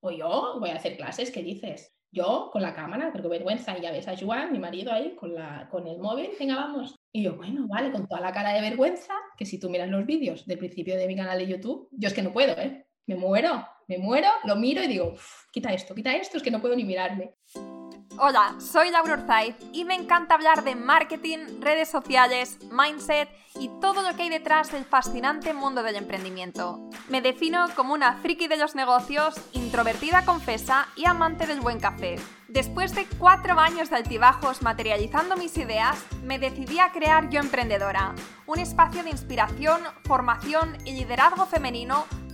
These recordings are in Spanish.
O yo voy a hacer clases, ¿qué dices? Yo con la cámara, porque vergüenza, y ya ves a Joan, mi marido ahí, con, la, con el móvil, venga, vamos. Y yo, bueno, vale, con toda la cara de vergüenza, que si tú miras los vídeos del principio de mi canal de YouTube, yo es que no puedo, ¿eh? Me muero, me muero, lo miro y digo, quita esto, quita esto, es que no puedo ni mirarme. Hola, soy Laura Urzaiz y me encanta hablar de marketing, redes sociales, mindset y todo lo que hay detrás del fascinante mundo del emprendimiento. Me defino como una friki de los negocios, introvertida confesa y amante del buen café. Después de cuatro años de altibajos materializando mis ideas, me decidí a crear Yo Emprendedora, un espacio de inspiración, formación y liderazgo femenino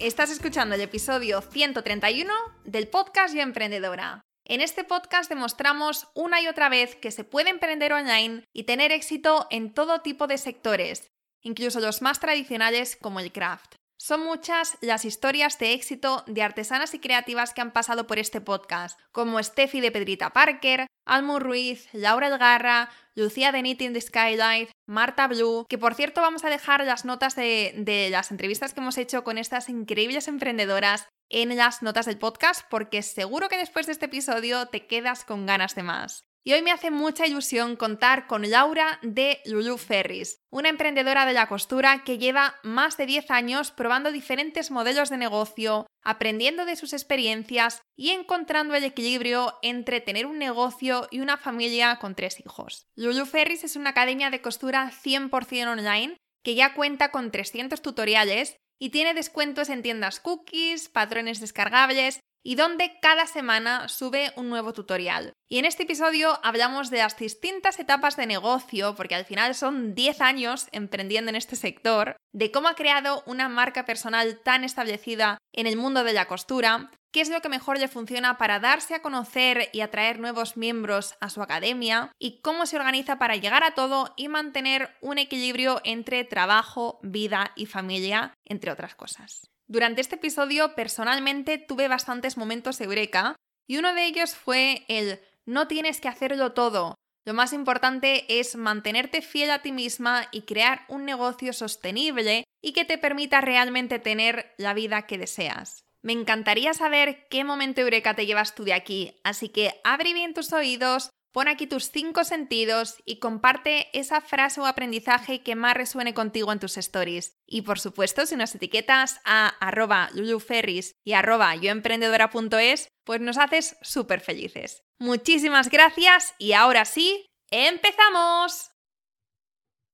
Estás escuchando el episodio 131 del podcast Yo Emprendedora. En este podcast demostramos una y otra vez que se puede emprender online y tener éxito en todo tipo de sectores, incluso los más tradicionales como el craft. Son muchas las historias de éxito de artesanas y creativas que han pasado por este podcast, como Steffi de Pedrita Parker, Almu Ruiz, Laura Elgarra, Lucía de Knitting the Skylight, Marta Blue, que por cierto vamos a dejar las notas de, de las entrevistas que hemos hecho con estas increíbles emprendedoras en las notas del podcast porque seguro que después de este episodio te quedas con ganas de más. Y hoy me hace mucha ilusión contar con Laura de Lulu Ferris, una emprendedora de la costura que lleva más de 10 años probando diferentes modelos de negocio, aprendiendo de sus experiencias y encontrando el equilibrio entre tener un negocio y una familia con tres hijos. Lulu Ferris es una academia de costura 100% online que ya cuenta con 300 tutoriales y tiene descuentos en tiendas cookies, patrones descargables y donde cada semana sube un nuevo tutorial. Y en este episodio hablamos de las distintas etapas de negocio, porque al final son 10 años emprendiendo en este sector, de cómo ha creado una marca personal tan establecida en el mundo de la costura, qué es lo que mejor le funciona para darse a conocer y atraer nuevos miembros a su academia y cómo se organiza para llegar a todo y mantener un equilibrio entre trabajo, vida y familia, entre otras cosas. Durante este episodio personalmente tuve bastantes momentos eureka y uno de ellos fue el no tienes que hacerlo todo. Lo más importante es mantenerte fiel a ti misma y crear un negocio sostenible y que te permita realmente tener la vida que deseas. Me encantaría saber qué momento eureka te llevas tú de aquí, así que abre bien tus oídos, Pon aquí tus cinco sentidos y comparte esa frase o aprendizaje que más resuene contigo en tus stories. Y por supuesto, si nos etiquetas a arroba luluferris y arroba yoemprendedora.es, pues nos haces súper felices. Muchísimas gracias y ahora sí, ¡empezamos!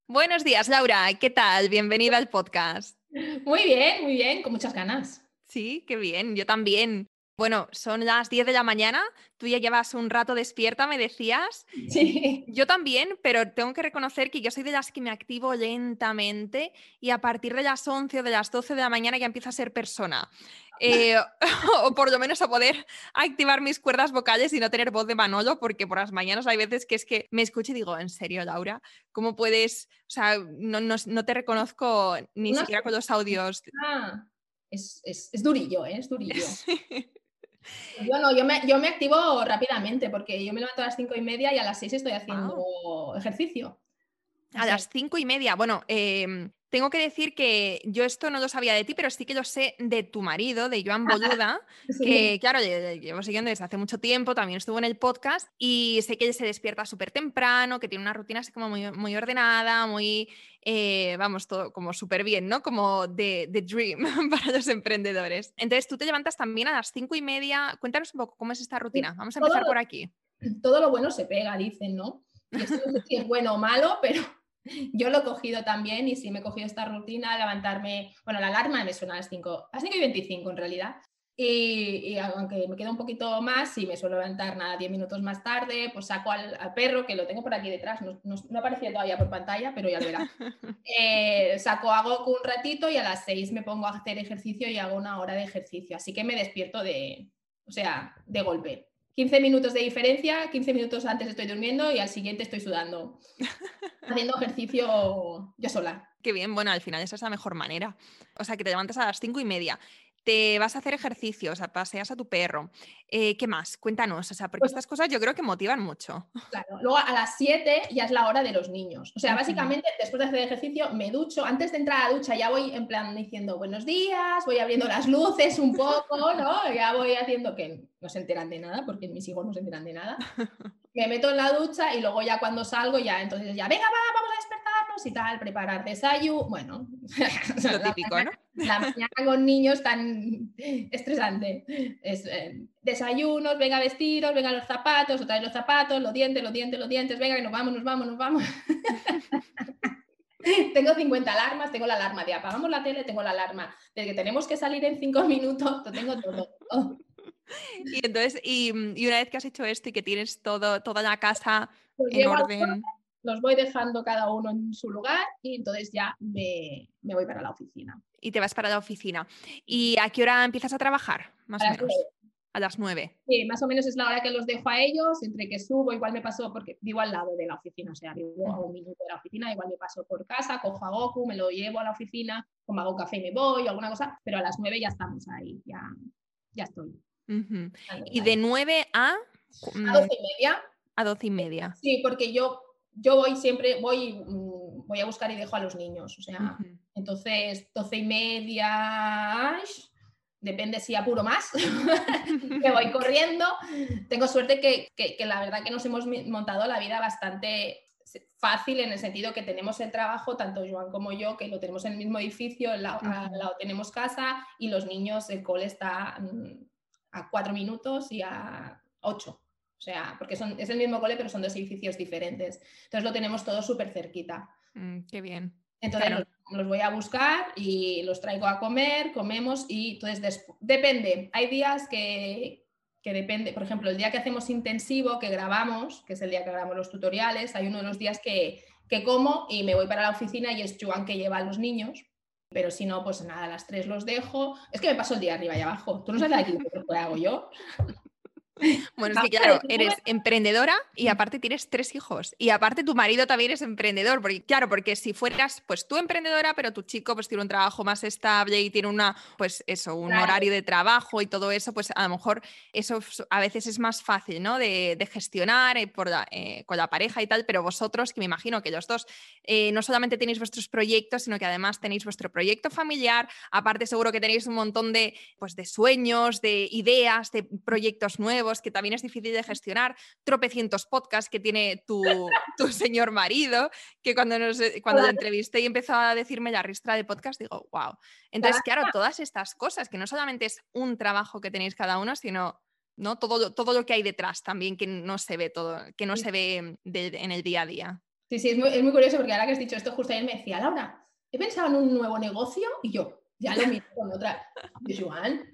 Buenos días, Laura. ¿Qué tal? Bienvenida al podcast. Muy bien, muy bien, con muchas ganas. Sí, qué bien, yo también. Bueno, son las 10 de la mañana, tú ya llevas un rato despierta, me decías. Sí. Yo también, pero tengo que reconocer que yo soy de las que me activo lentamente y a partir de las 11 o de las 12 de la mañana ya empiezo a ser persona. Eh, o por lo menos a poder activar mis cuerdas vocales y no tener voz de Manolo, porque por las mañanas hay veces que es que me escucho y digo, ¿en serio, Laura? ¿Cómo puedes? O sea, no, te reconozco ni siquiera con los audios. Ah, es, es, durillo, ¿eh? es durillo. Yo no, yo me, yo me activo rápidamente porque yo me levanto a las cinco y media y a las seis estoy haciendo ejercicio. A las cinco y media. Bueno, em, tengo que decir que yo esto no lo sabía de ti, pero sí que lo sé de tu marido, de Joan Boluda, que claro, llevo siguiendo desde hace mucho tiempo, también estuvo en el podcast y sé que él se despierta súper temprano, que tiene una rutina así como muy, muy ordenada, muy, eh, vamos, todo como súper bien, ¿no? Como de, de dream para los emprendedores. Entonces, tú te levantas también a las cinco y media. Cuéntanos un poco cómo es esta rutina. Vamos a empezar por aquí. Todo lo bueno se pega, dicen, ¿no? no sé si es bueno o malo, pero yo lo he cogido también y sí me he cogido esta rutina, levantarme, bueno, la alarma me suena a las 5, a las 5 y 25 en realidad. Y, aunque me queda un poquito más, si me suelo levantar nada 10 minutos más tarde, pues saco al, perro, que lo tengo por aquí detrás, no, no, no aparecía todavía por pantalla, pero ya lo verás. Eh, saco, hago un ratito y a las 6 me pongo a hacer ejercicio y hago una hora de ejercicio. Así que me despierto de, o sea, de golpe. 15 minutos de diferencia, 15 minutos antes estoy durmiendo y al siguiente estoy sudando, haciendo ejercicio yo sola. Qué bien, bueno, al final esa es la mejor manera. O sea, que te levantas a las cinco y media, te vas a hacer ejercicio, o sea, paseas a tu perro. Eh, ¿Qué más? Cuéntanos, o sea, porque pues estas cosas yo creo que motivan mucho. Claro, luego a las 7 ya es la hora de los niños. O sea, básicamente después de hacer ejercicio me ducho, antes de entrar a la ducha ya voy en plan diciendo buenos días, voy abriendo las luces un poco, ¿no? Ya voy haciendo que no se enteran de nada, porque mis hijos no se enteran de nada. Me meto en la ducha y luego ya cuando salgo ya, entonces ya, venga, va, vamos a despertarnos y tal, preparar desayuno, bueno. Lo típico, ¿no? La mañana con niños tan estresante. Es, eh, desayunos, venga a vestiros, venga los zapatos, otra vez los zapatos, los dientes, los dientes, los dientes, venga que nos vamos, nos vamos, nos vamos. tengo 50 alarmas, tengo la alarma de apagamos la tele, tengo la alarma de que tenemos que salir en 5 minutos, lo tengo todo. Y entonces, y, una vez que has hecho esto y que tienes todo, toda la casa en orden. Los voy dejando cada uno en su lugar y entonces ya me, voy para la oficina. Y te vas para la oficina. ¿Y a qué hora empiezas a trabajar? Más o menos. A las nueve. Sí, más o menos es la hora que los dejo a ellos, entre que subo, igual me paso, porque vivo al lado de la oficina, o sea, vivo a un minuto de la oficina, igual me paso por casa, cojo a Goku, me lo llevo a la oficina, como hago café y me voy, o alguna cosa, pero a las nueve ya estamos ahí, ya, ya estoy. Y de 9 a... A 12 y media. A 12 y media. Sí, porque yo, yo voy siempre, voy, mm, voy a buscar y dejo a los niños. O sea, entonces 12 y media, depende si apuro más, que voy corriendo. Tengo suerte que, que, la verdad que nos hemos montado la vida bastante fácil en el sentido que tenemos el trabajo, tanto Joan como yo, que lo tenemos en el mismo edificio, al lado, tenemos casa y los niños, el cole está mm, a cuatro minutos y a ocho. O sea, porque son, es el mismo cole, pero son dos edificios diferentes. Entonces lo tenemos todo súper cerquita. Mm, qué bien. Entonces los, voy a buscar y los traigo a comer, comemos y entonces depende. Hay días que, que depende, por ejemplo, el día que hacemos intensivo, que grabamos, que es el día que grabamos los tutoriales, hay uno de los días que, que como y me voy para la oficina y es Joan que lleva a los niños pero si no, pues nada, a las tres los dejo. Es que me paso el día arriba y abajo. Tú no sabes lo que hago yo. Bueno, es que claro, eres emprendedora y aparte tienes tres hijos. Y aparte tu marido también es emprendedor. Porque, claro, porque si fueras, pues tú emprendedora, pero tu chico pues tiene un trabajo más estable y tiene una, pues eso, un horario de trabajo y todo eso, pues a lo mejor eso a veces es más fácil, ¿no? De, gestionar eh, por eh, con la pareja y tal, pero vosotros, que me imagino que los dos eh, no solamente tenéis vuestros proyectos, sino que además tenéis vuestro proyecto familiar, aparte seguro que tenéis un montón de, pues, de sueños, de ideas, de proyectos nuevos que también es difícil de gestionar, tropecientos podcasts que tiene tu, tu señor marido, que cuando, nos, eh, cuando le entrevisté y empezó a decirme la ristra de podcast, digo, wow. Entonces, claro, todas estas cosas, que no solamente es un trabajo que tenéis cada uno, sino ¿no? todo, todo lo que hay detrás también, que no se ve todo, que no se ve en el día a día. Sí, sí, es muy, es muy, curioso porque ahora que has dicho esto, justo ayer me decía, Laura, he pensado en un nuevo negocio y yo, ya lo miro con otra. Y Joan,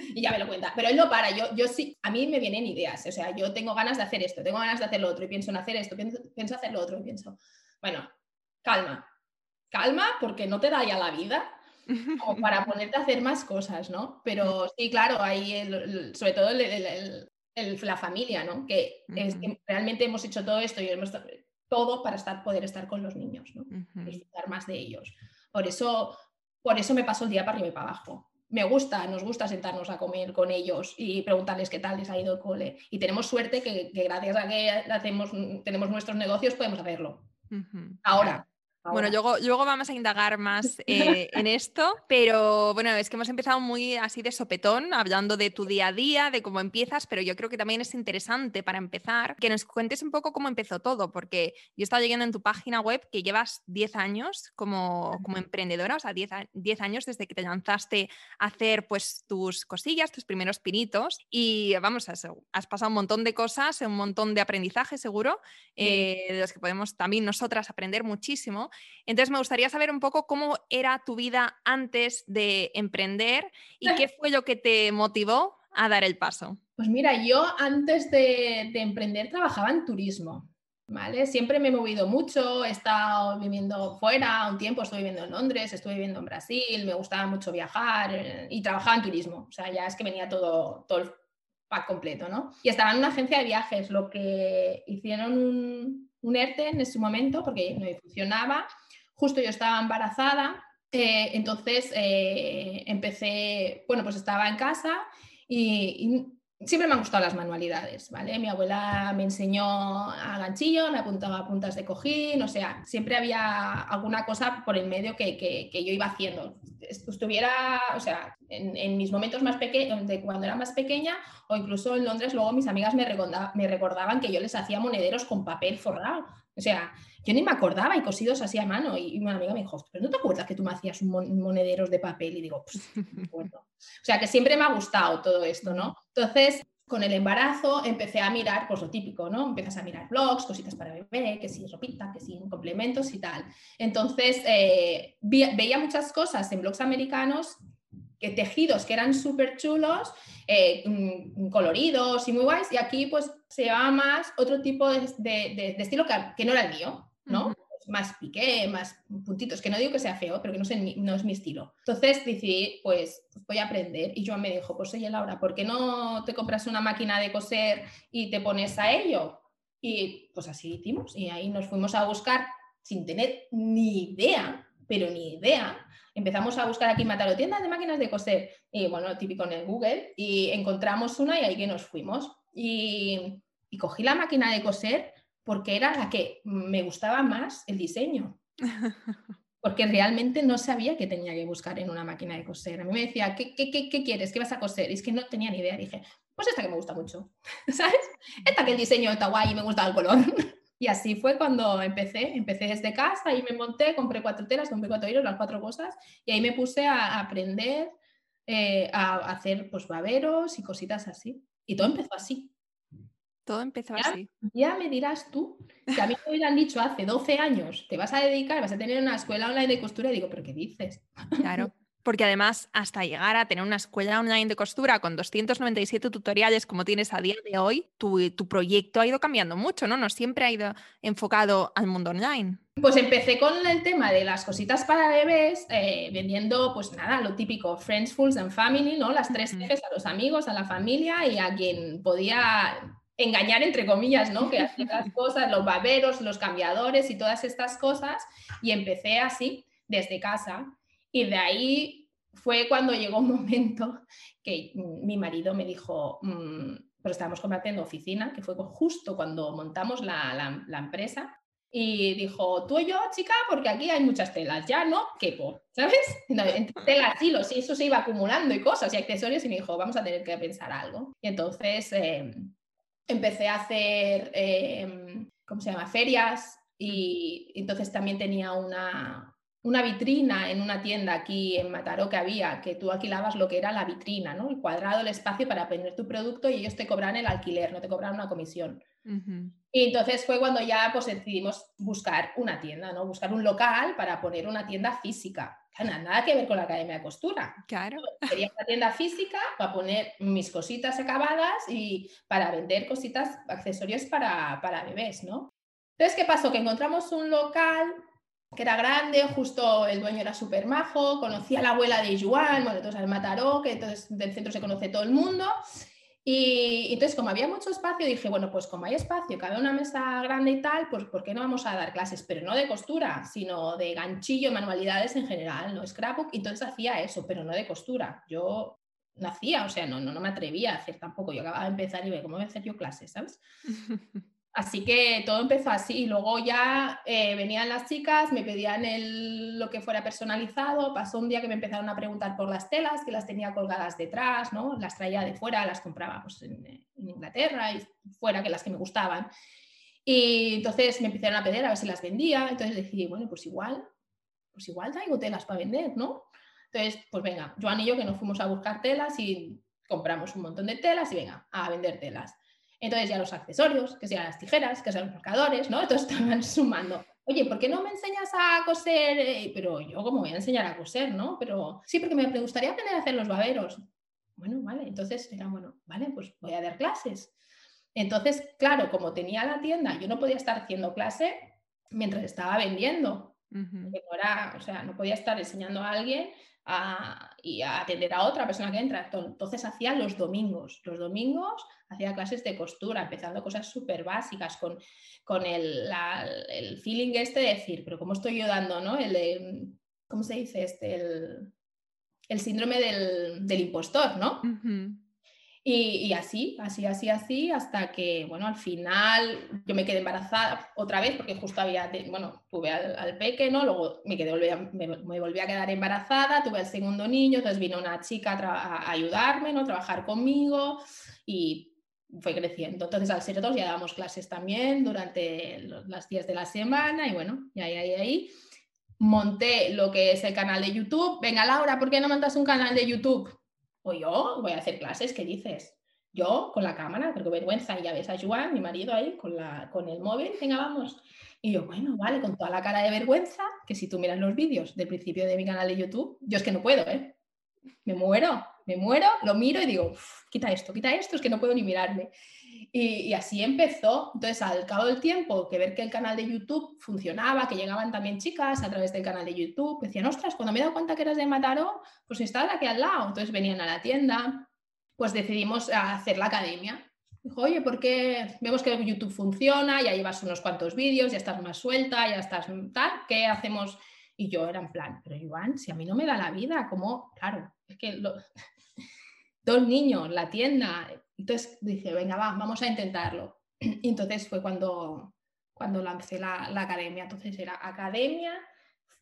y ya me lo cuenta. Pero él no para, yo, yo sí, a mí me vienen ideas, o sea, yo tengo ganas de hacer esto, tengo ganas de hacer lo otro y pienso en hacer esto, pienso, pienso hacer lo otro y pienso, bueno, calma, calma porque no te da ya la vida como para ponerte a hacer más cosas, ¿no? Pero sí, claro, hay sobre todo la familia, ¿no? Que, es, que realmente hemos hecho todo esto y hemos todo para estar, poder estar con los niños, ¿no? Disfrutar más de ellos. Por eso, por eso me paso el día para arriba y para abajo me gusta, nos gusta sentarnos a comer con ellos y preguntarles qué tal les ha ido el cole. Y tenemos suerte que, gracias a que hacemos, tenemos nuestros negocios podemos hacerlo. Ahora, bueno, luego, luego vamos a indagar más eh, en esto, pero bueno, es que hemos empezado muy así de sopetón, hablando de tu día a día, de cómo empiezas, pero yo creo que también es interesante para empezar que nos cuentes un poco cómo empezó todo, porque yo estaba leyendo en tu página web que llevas 10 años como, como emprendedora, o sea, 10, 10 años desde que te lanzaste a hacer pues tus cosillas, tus primeros pinitos, y vamos, has, has pasado un montón de cosas, un montón de aprendizaje seguro, eh, de los que podemos también nosotras aprender muchísimo. Entonces me gustaría saber un poco cómo era tu vida antes de emprender y qué fue lo que te motivó a dar el paso. Pues mira, yo antes de, emprender trabajaba en turismo. ¿Vale? Siempre me he movido mucho, he estado viviendo fuera un tiempo, estuve viviendo en Londres, estuve viviendo en Brasil, me gustaba mucho viajar eh, y trabajaba en turismo. O sea, ya es que venía todo, todo pack completo, ¿no? Y estaba en una agencia de viajes, lo que hicieron un, un ERTE en ese momento porque no funcionaba. Justo yo estaba embarazada, eh, entonces eh, empecé, bueno, pues estaba en casa y, siempre me han gustado las manualidades, ¿vale? Mi abuela me enseñó a ganchillo, me apuntaba a puntas de cojín, o sea, siempre había alguna cosa por el medio que, que, yo iba haciendo. Estuviera, o sea, en, en mis momentos más pequeños, de cuando era más pequeña, o incluso en Londres, luego mis amigas me, me recordaban que yo les hacía monederos con papel forrado. O sea, yo ni me acordaba y cosidos así a mano. Y, una amiga me dijo, ¿pero no te acuerdas que tú me hacías monederos de papel? Y digo, pues, O sea, que siempre me ha gustado todo esto, ¿no? Entonces, con el embarazo empecé a mirar, pues lo típico, ¿no? Empiezas a mirar blogs, cositas para bebé, que si ropita, que si complementos y tal. Entonces, eh, veía muchas cosas en blogs americanos que tejidos que eran súper chulos, eh, mm, coloridos y muy guays, y aquí pues se llevaba más otro tipo de, estilo que, no era el mío, ¿no? Más piqué, más puntitos, que no digo que sea feo, pero que no, sé, no es mi estilo. Entonces decidí, pues, pues, voy a aprender. Y yo me dijo, pues oye Laura, ¿por qué no te compras una máquina de coser y te pones a ello? Y pues así hicimos. Y ahí nos fuimos a buscar sin tener ni idea, pero ni idea. Empezamos a buscar aquí en Mataro tiendas de máquinas de coser. Y bueno, típico en el Google. Y encontramos una y ahí que nos fuimos. Y, y cogí la máquina de coser porque era la que me gustaba más el diseño. Porque realmente no sabía que tenía que buscar en una máquina de coser. A mí me decía, ¿qué, qué, qué, quieres? ¿Qué vas a coser? Y es que no tenía ni idea. Dije, pues esta que me gusta mucho, ¿sabes? Esta que el diseño está guay y me gusta el color. Y así fue cuando empecé. Empecé desde casa y me monté, compré cuatro telas, compré cuatro hilos, las cuatro cosas. Y ahí me puse a aprender eh, a hacer pues baberos y cositas así. Y todo empezó así. Todo empezó así. Ya me dirás tú, que a mí me hubieran dicho hace 12 años, te vas a dedicar, vas a tener una escuela online de costura, y digo, ¿pero qué dices? Claro. Porque además, hasta llegar a tener una escuela online de costura con 297 tutoriales como tienes a día de hoy, tu, tu, proyecto ha ido cambiando mucho, ¿no? No siempre ha ido enfocado al mundo online. Pues empecé con el tema de las cositas para bebés, eh, vendiendo, pues nada, lo típico, Friends, Fools and Family, ¿no? Las tres jefes a los amigos, a la familia y a quien podía engañar entre comillas, ¿no? Que hacía las cosas, los baberos, los cambiadores y todas estas cosas. Y empecé así, desde casa. Y de ahí fue cuando llegó un momento que mi marido me dijo, mmm, pero estábamos compartiendo oficina, que fue justo cuando montamos la, la, empresa. Y dijo, tú y yo, chica, porque aquí hay muchas telas, ya no quepo, ¿sabes? Entre telas, hilos, y eso se iba acumulando y cosas y accesorios, y me dijo, vamos a tener que pensar algo. Y entonces eh, empecé a hacer, em, ¿cómo se llama?, ferias y entonces también tenía una, una vitrina en una tienda aquí en Mataró que había, que tú alquilabas lo que era la vitrina, ¿no? El cuadrado, el espacio para poner tu producto y ellos te cobran el alquiler, no te cobran una comisión. Y entonces fue cuando ya pues decidimos buscar una tienda, ¿no? Buscar un local para poner una tienda física. Nada que ver con la academia de costura. Claro. Quería una tienda física para poner mis cositas acabadas y para vender cositas, accesorios para, para bebés, ¿no? Entonces, ¿qué pasó? Que encontramos un local que era grande, justo el dueño era súper majo, conocía a la abuela de Juan, bueno, entonces al Mataró, que entonces del centro se conoce todo el mundo. Y entonces, como había mucho espacio, dije, bueno, pues como hay espacio, cabe una mesa grande y tal, pues ¿por qué no vamos a dar clases? Pero no de costura, sino de ganchillo, manualidades en general, ¿no? Scrapbook, entonces hacía eso, pero no de costura. Yo no hacía, o sea, no, no, no me atrevía a hacer tampoco. Yo acababa de empezar y ve, ¿cómo voy a hacer yo clases, sabes? Así que todo empezó así y luego ya eh, venían las chicas, me pedían lo que fuera personalizado, pasó un día que me empezaron a preguntar por las telas, que las tenía colgadas detrás, ¿no? las traía de fuera, las compraba pues, en, Inglaterra y fuera, que las que me gustaban. Y entonces me empezaron a pedir a ver si las vendía, entonces decidí, bueno, pues igual, pues igual traigo telas para vender, ¿no? Entonces, pues venga, Joan y yo que nos fuimos a buscar telas y compramos un montón de telas y venga, a vender telas. Entonces ya los accesorios, que sean las tijeras, que sean los marcadores, ¿no? Entonces estaban sumando. Oye, ¿por qué no me enseñas a coser? Eh, pero yo, ¿cómo voy a enseñar a coser, no? Pero sí, porque me, gustaría aprender a hacer los baberos. Bueno, vale, entonces era bueno, vale, pues voy a dar clases. Entonces, claro, como tenía la tienda, yo no podía estar haciendo clase mientras estaba vendiendo. no era, o sea, no podía estar enseñando a alguien y a atender a otra persona que entra. Entonces hacía los domingos. Los domingos hacía clases de costura, empezando cosas súper básicas, con, con el, feeling este de decir, pero ¿cómo estoy yo dando, no? El, ¿Cómo se dice este? El, síndrome del, impostor, ¿no? Y, así, así, así, así, hasta que, bueno, al final yo me quedé embarazada otra vez, porque justo había, bueno, tuve al, peque, ¿no? Luego me, quedé, me, me, volví a quedar embarazada, tuve el segundo niño, entonces vino una chica a, ayudarme, ¿no? Trabajar conmigo y fue creciendo. Entonces al ser dos ya dábamos clases también durante los, días de la semana y bueno, y ahí, ahí, ahí. Monté lo que es el canal de YouTube. Venga, Laura, ¿por qué no montas un canal de YouTube? O yo voy a hacer clases, ¿qué dices? Yo con la cámara, porque vergüenza, y ya ves a Joan, mi marido ahí, con, la, con el móvil, venga, vamos. Y yo, bueno, vale, con toda la cara de vergüenza, que si tú miras los vídeos del principio de mi canal de YouTube, yo es que no puedo, ¿eh? Me muero, me muero, lo miro y digo, quita esto, quita esto, es que no puedo ni mirarme. Y, así empezó. Entonces, al cabo del tiempo, que ver que el canal de YouTube funcionaba, que llegaban también chicas a través del canal de YouTube, decían, ostras, cuando me he dado cuenta que eras de Mataró, pues estabas aquí al lado. Entonces venían a la tienda, pues decidimos hacer la academia. Dijo, oye, ¿por qué vemos que YouTube funciona? Ya llevas unos cuantos vídeos, ya estás más suelta, ya estás tal, ¿qué hacemos? Y yo era en plan, pero Iván, si a mí no me da la vida, ¿cómo? Claro, es que dos niños, la tienda, entonces dije, venga, va, vamos a intentarlo. Y entonces fue cuando, cuando lancé la, academia. Entonces era academia,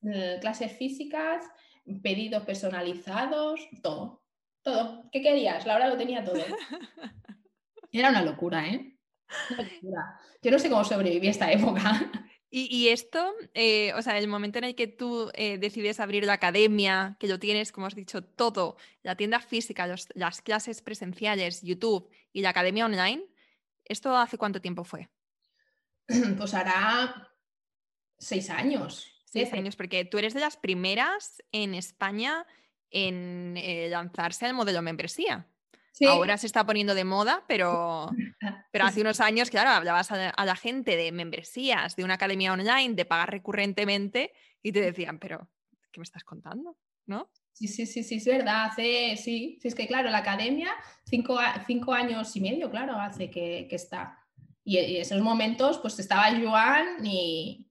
eh, clases físicas, pedidos personalizados, todo. Todo. ¿Qué querías? Laura lo tenía todo. Era una locura, ¿eh? Una locura. Yo no sé cómo sobreviví a esta época. Y, esto, eh, o sea, el momento en el que tú eh, decides abrir la academia, que lo tienes, como has dicho, todo, la tienda física, las clases presenciales, YouTube y la academia online, ¿esto hace cuánto tiempo fue? Pues hará seis años. Seis años, porque tú eres de las primeras en España en eh, lanzarse al modelo membresía. Ahora se está poniendo de moda, pero, pero hace unos años, claro, hablabas a, la gente de membresías, de una academia online, de pagar recurrentemente y te decían, pero ¿qué me estás contando? ¿No? Sí, sí, sí, sí, es verdad. Hace, sí, sí, es que claro, la academia, cinco, cinco años y medio, claro, hace que, está. Y, en esos momentos, pues estaba Joan y,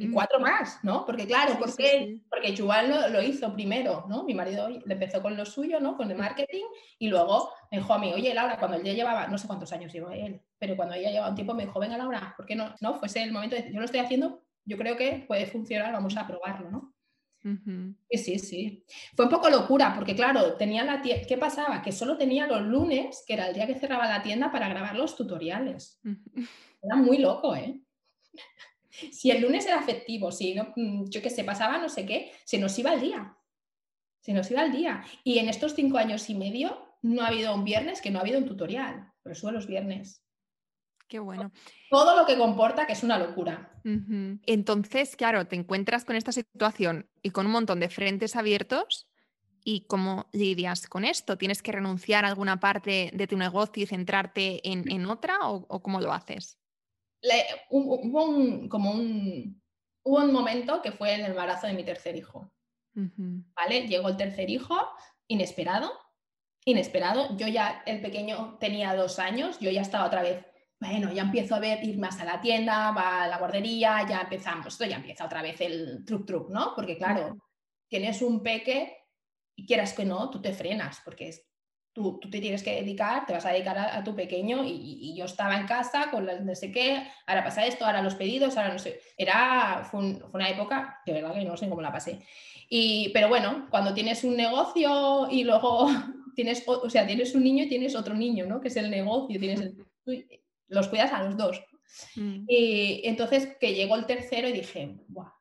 y mm. cuatro más, ¿no? Porque claro, porque, porque Joan lo, hizo primero, ¿no? Mi marido le empezó con lo suyo, ¿no? Con el marketing y luego me dijo a mí, oye Laura, cuando él ya llevaba, no sé cuántos años llevó él, pero cuando ella llevaba un tiempo me dijo, venga Laura, ¿por qué no? No, fuese el momento de, yo lo estoy haciendo, yo creo que puede funcionar, vamos a probarlo, ¿no? Sí, sí, sí. Fue un poco locura, porque claro, tenía la ¿qué pasaba? Que solo tenía los lunes, que era el día que cerraba la tienda, para grabar los tutoriales. Era muy loco, ¿eh? Si el lunes era efectivo, si no, mm, yo que sé, pasaba no sé qué, se nos iba el día. Se nos iba el día. Y en estos cinco años y medio no ha habido un viernes que no ha habido un tutorial, pero solo los viernes. Qué bueno. Todo lo que comporta que es una locura. Entonces, claro, te encuentras con esta situación y con un montón de frentes abiertos. ¿Y cómo lidias con esto? ¿Tienes que renunciar a alguna parte de tu negocio y centrarte en, otra o cómo lo haces? Hubo un, como un, hubo un momento que fue el embarazo de mi tercer hijo. ¿Vale? Llegó el tercer hijo, inesperado, inesperado. Yo ya, el pequeño tenía dos años, yo ya estaba otra vez, bueno, ya empiezo a ver, ir más a la tienda, va a la guardería, ya empezamos, esto ya empieza otra vez el truc truc, ¿no? Porque claro, tienes un peque y quieras que no, tú te frenas, porque es, tú, te tienes que dedicar, te vas a dedicar a, tu pequeño y, yo estaba en casa con no sé qué, ahora pasa esto, ahora los pedidos, ahora no sé, era, fue, una época de verdad que no sé cómo la pasé. Y, pero bueno, cuando tienes un negocio y luego tienes, o, sea, tienes un niño y tienes otro niño, ¿no? Que es el negocio, tienes los cuidas a los dos. Mm. Y entonces que llegó el tercero y dije, Buah,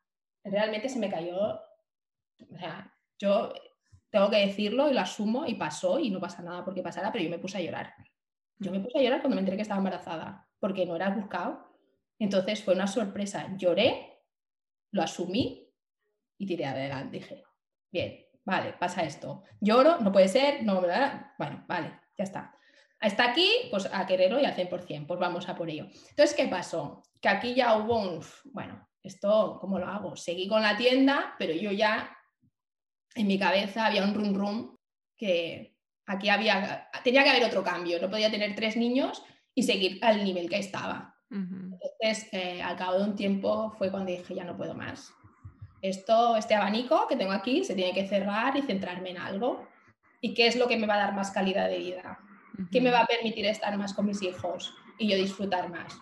realmente se me cayó, o sea, yo tengo que decirlo y lo asumo y pasó y no pasa nada porque pasara, pero yo me puse a llorar. Yo me puse a llorar cuando me enteré que estaba embarazada, porque no era buscado. Entonces fue una sorpresa. Lloré, lo asumí y tiré adelante. Dije, bien, vale, pasa esto. Lloro, no puede ser, no, ¿verdad? Bueno, vale, ya está. Hasta aquí, pues a quererlo y al 100%, pues vamos a por ello. Entonces, ¿qué pasó? Que aquí ya hubo un, bueno, ¿esto cómo lo hago? Seguí con la tienda, pero yo ya en mi cabeza había un rum rum que aquí había, tenía que haber otro cambio, no podía tener tres niños y seguir al nivel que estaba. Entonces, eh, al cabo de un tiempo fue cuando dije, ya no puedo más. Esto, este abanico que tengo aquí se tiene que cerrar y centrarme en algo. ¿Y qué es lo que me va a dar más calidad de vida? ¿Qué me va a permitir estar más con mis hijos y yo disfrutar más?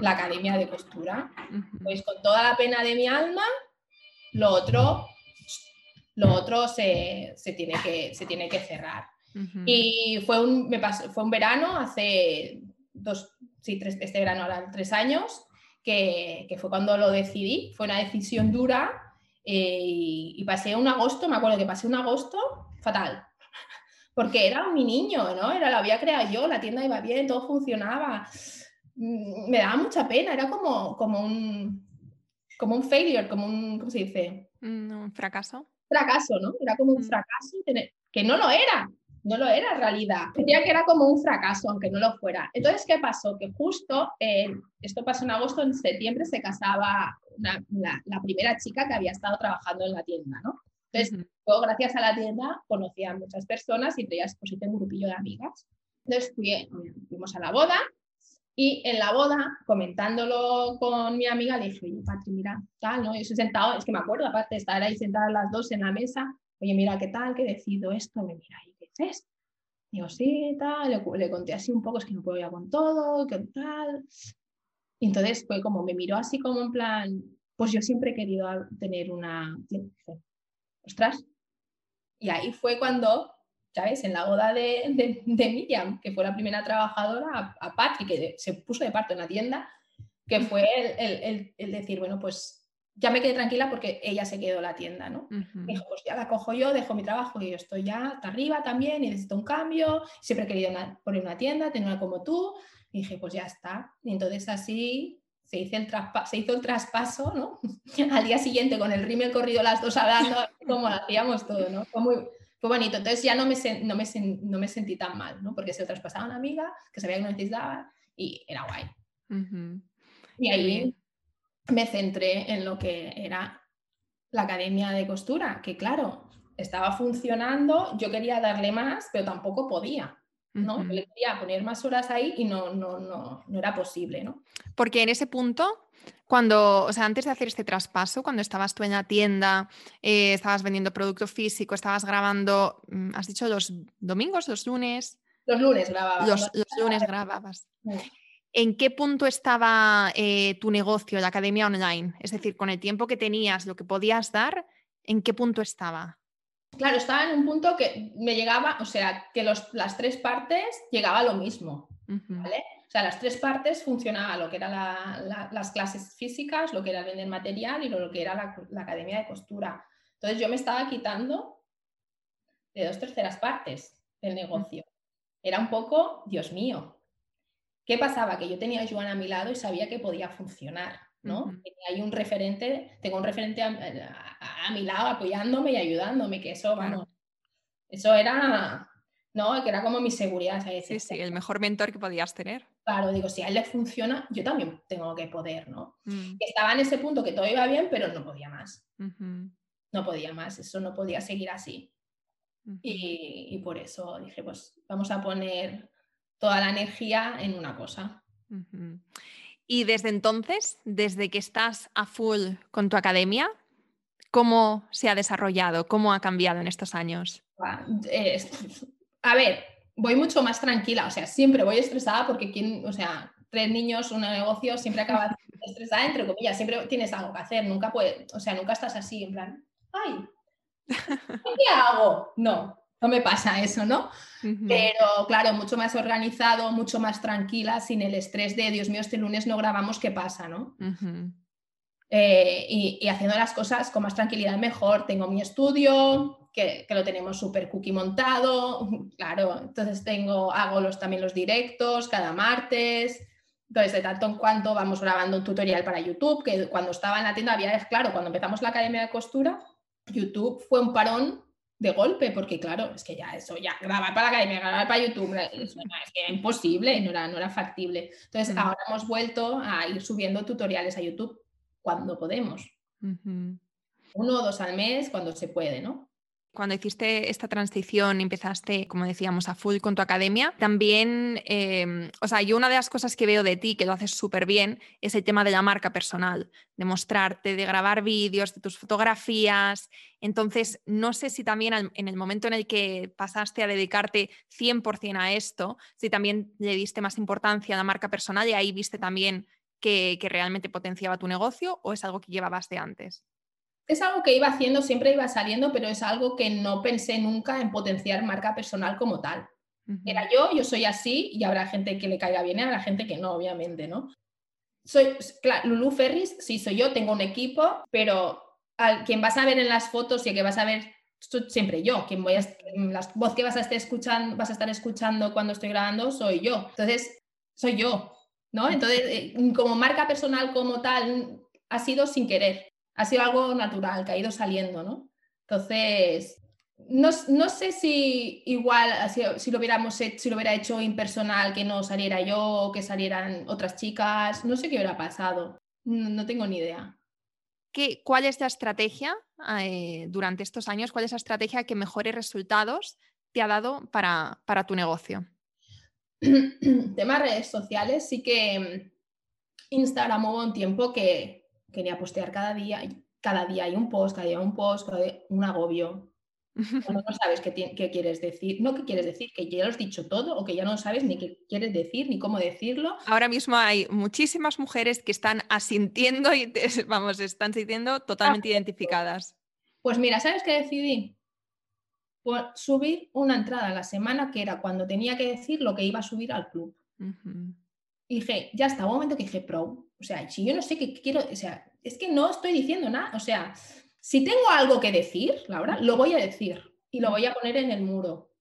La academia de costura. Pues con toda la pena de mi alma, lo otro, lo otro se, tiene, que, se tiene que cerrar. Y fue un, me pasó, fue un verano, hace dos, sí, tres, este verano ahora tres años, que, que, fue cuando lo decidí. Fue una decisión dura eh, y, pasé un agosto, me acuerdo que pasé un agosto fatal. Porque era mi niño, ¿no? Era, lo había creado yo, la tienda iba bien, todo funcionaba. Mm, me daba mucha pena, era como, como, un, como un failure, como un, ¿cómo se dice? Mm, un fracaso. Fracaso, ¿no? Era como un mm. fracaso, que no lo era, no lo era en realidad. Sentía que era como un fracaso, aunque no lo fuera. Entonces, ¿qué pasó? Que justo, esto pasó en agosto, en septiembre se casaba la, primera chica que había estado trabajando en la tienda, ¿no? Entonces, yo, gracias a la tienda, conocí a muchas personas y entre ellas pues, un grupillo de amigas. Entonces, fuimos a la boda y en la boda, comentándolo con mi amiga, le dije, oye, Patri, mira, tal, ¿no? Yo estoy sentado, es que me acuerdo, aparte estar ahí sentadas las dos en la mesa, oye, mira, ¿qué tal? ¿Qué decido esto? Me mira, ¿y qué es? Digo, sí, tal, le, conté así un poco, es que no puedo ya con todo, ¿qué tal? Y entonces fue como, me miró así como en plan, pues yo siempre he querido tener una... Ostras. Y ahí fue cuando, ¿sabes? En la boda de, de, Miriam, que fue la primera trabajadora, a, Patrick, que se puso de parto en la tienda, que fue el, el, el decir, bueno, pues ya me quedé tranquila porque ella se quedó la tienda, ¿no? Dijo, pues ya la cojo yo, dejo mi trabajo y yo estoy ya hasta arriba también y necesito un cambio, siempre he querido poner una tienda, tener una como tú, y dije, pues ya está. Y entonces así se hizo el, se hizo el traspaso, ¿no? Al día siguiente con el rímel corrido las dos hablando, como hacíamos todo, ¿no? Fue muy, fue bonito. Entonces ya no me, no me, no me sentí tan mal, ¿no? Porque se lo traspasaba a una amiga que sabía que no necesitaba y era guay. Y ahí me centré en lo que era la academia de costura, que claro, estaba funcionando, yo quería darle más, pero tampoco podía. ¿No? le quería poner más horas ahí y no, no, no, no era posible, ¿no? Porque en ese punto, cuando, o sea, antes de hacer este traspaso, cuando estabas tú en la tienda, eh, estabas vendiendo producto físico, estabas grabando, mm, has dicho los domingos, los lunes. Los lunes grababa. Los, lunes grababas. ¿En qué punto estaba eh, tu negocio, la academia online? Es decir, con el tiempo que tenías, lo que podías dar, ¿en qué punto estaba? Claro, estaba en un punto que me llegaba, o sea, que las tres partes llegaba a lo mismo, ¿vale? O sea, las tres partes funcionaba lo que eran las clases físicas, lo que era vender material y lo que era la, academia de costura. Entonces yo me estaba quitando de dos terceras partes del negocio. Era un poco, Dios mío, ¿Qué pasaba? Que yo tenía a Joan a mi lado y sabía que podía funcionar, ¿no? Hay un referente, tengo un referente a, mi lado apoyándome y ayudándome, que eso, bueno, eso era, ¿no? Que era como mi seguridad. Sí, sí, el mejor mentor que podías tener. Claro, digo, si a él le funciona, yo también tengo que poder, ¿no? Mm. Estaba en ese punto que todo iba bien, pero no podía más. No podía más, eso no podía seguir así. y, y por eso dije, pues vamos a poner toda la energía en una cosa. Y desde entonces, desde que estás a full con tu academia, ¿cómo se ha desarrollado? ¿Cómo ha cambiado en estos años? a ver, voy mucho más tranquila, o sea, siempre voy estresada porque, ¿quién, o sea, tres niños, un negocio, siempre acaba estresada, entre comillas, siempre tienes algo que hacer, nunca puedes, o sea, nunca estás así, en plan, ay, ¿qué hago? No, no me pasa eso, ¿no? Pero claro, mucho más organizado, mucho más tranquila, sin el estrés de, Dios mío, este lunes no grabamos, ¿qué pasa, no? Eh, y, haciendo las cosas con más tranquilidad mejor. Tengo mi estudio, que, lo tenemos súper cookie montado, claro, entonces tengo, hago los, también los directos cada martes. Entonces, de tanto en cuanto vamos grabando un tutorial para YouTube, que cuando estaba en la tienda había, claro, cuando empezamos la academia de costura, YouTube fue un parón de golpe, porque claro, es que ya eso, ya grabar para la academia, grabar para YouTube, es que era imposible, no era, no era factible. Entonces, ahora hemos vuelto a ir subiendo tutoriales a YouTube cuando podemos. Uno o dos al mes cuando se puede, ¿no? Cuando hiciste esta transición empezaste, como decíamos, a full con tu academia, también, em, o sea, yo una de las cosas que veo de ti, que lo haces súper bien, es el tema de la marca personal, de mostrarte, de grabar vídeos, de tus fotografías. Entonces, no sé si también en el momento en el que pasaste a dedicarte 100% a esto, si también le diste más importancia a la marca personal y ahí viste también que, que realmente potenciaba tu negocio o es algo que llevabas de antes es algo que iba haciendo, siempre iba saliendo, pero es algo que no pensé nunca en potenciar marca personal como tal. Era yo, yo soy así y habrá gente que le caiga bien y habrá gente que no, obviamente, ¿no? Soy, claro, Lulu Ferris, sí soy yo, tengo un equipo, pero al, quien vas a ver en las fotos y que vas a ver siempre yo, quien voy a, la voz que vas a estar escuchando, vas a estar escuchando cuando estoy grabando soy yo. Entonces, soy yo, ¿no? Entonces, eh, como marca personal como tal, ha sido sin querer ha sido algo natural, que ha ido saliendo, ¿no? Entonces, no, sé si igual si, lo hubiéramos si lo hubiera hecho impersonal, que no saliera yo o que salieran otras chicas, no sé qué hubiera pasado, no, tengo ni idea. ¿Qué, ¿Cuál es la estrategia eh, durante estos años? ¿Cuál es la estrategia que mejores resultados te ha dado para, para tu negocio? Temas redes sociales, sí que mm, Instagram hubo un tiempo que, quería postear cada día, cada día hay un post, cada día un post, cada día un agobio. Cuando no sabes qué, qué, quieres decir, no qué quieres decir, que ya lo has dicho todo o que ya no sabes ni qué quieres decir ni cómo decirlo. Ahora mismo hay muchísimas mujeres que están asintiendo y vamos, están sintiendo totalmente ah, identificadas. Pues mira, ¿sabes qué decidí? Pues subir una entrada a la semana que era cuando tenía que decir lo que iba a subir al club. Y dije, ya está, un momento que dije, pro, o sea, si yo no sé qué quiero, o sea, es que no estoy diciendo nada. O sea, si tengo algo que decir, Laura, lo voy a decir y lo voy a poner en el muro,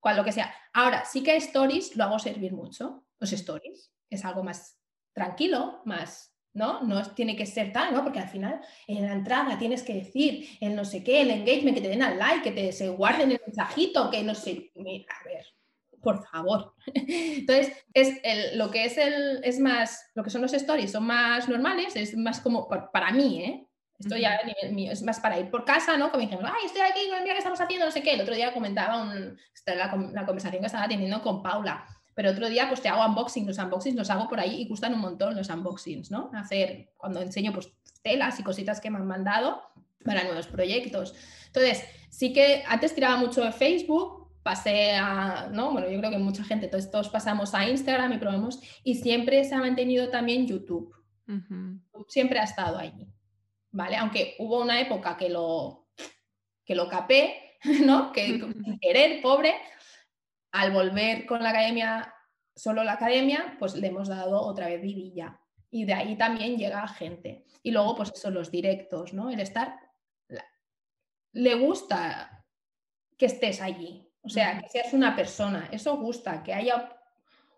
cual lo que sea. Ahora, sí que stories lo hago servir mucho, los stories. Es algo más tranquilo, más, ¿no? No tiene que ser tal, ¿no? Porque al final en la entrada tienes que decir el no sé qué, el engagement, que te den al like, que te se guarden el mensajito, que no sé. A ver, por favor. Entonces, es lo que es el, es más, lo que son los stories son más normales, es más como, para mí, ¿eh? Esto ya es más para ir por casa, ¿no? Como dijeron, ay, estoy aquí con el día que estamos haciendo, no sé qué. El otro día comentaba un, la, la, conversación que estaba teniendo con Paula. Pero otro día, pues te hago unboxing. Los unboxings los hago por ahí y gustan un montón los unboxings, ¿no? Hacer, cuando enseño, pues telas y cositas que me han mandado para nuevos proyectos. Entonces, sí que antes tiraba mucho de Facebook, pasé a, ¿no? Bueno, yo creo que mucha gente, entonces todos pasamos a Instagram y probamos, y siempre se ha mantenido también YouTube. Siempre ha estado allí, ¿vale? Aunque hubo una época que lo, que lo capé, ¿no? Que sin querer, pobre, al volver con la academia, solo la academia, pues le hemos dado otra vez vivilla. Y de ahí también llega gente. Y luego, pues eso, los directos, ¿no? El estar, le gusta que estés allí, o sea, que seas una persona, eso gusta, que haya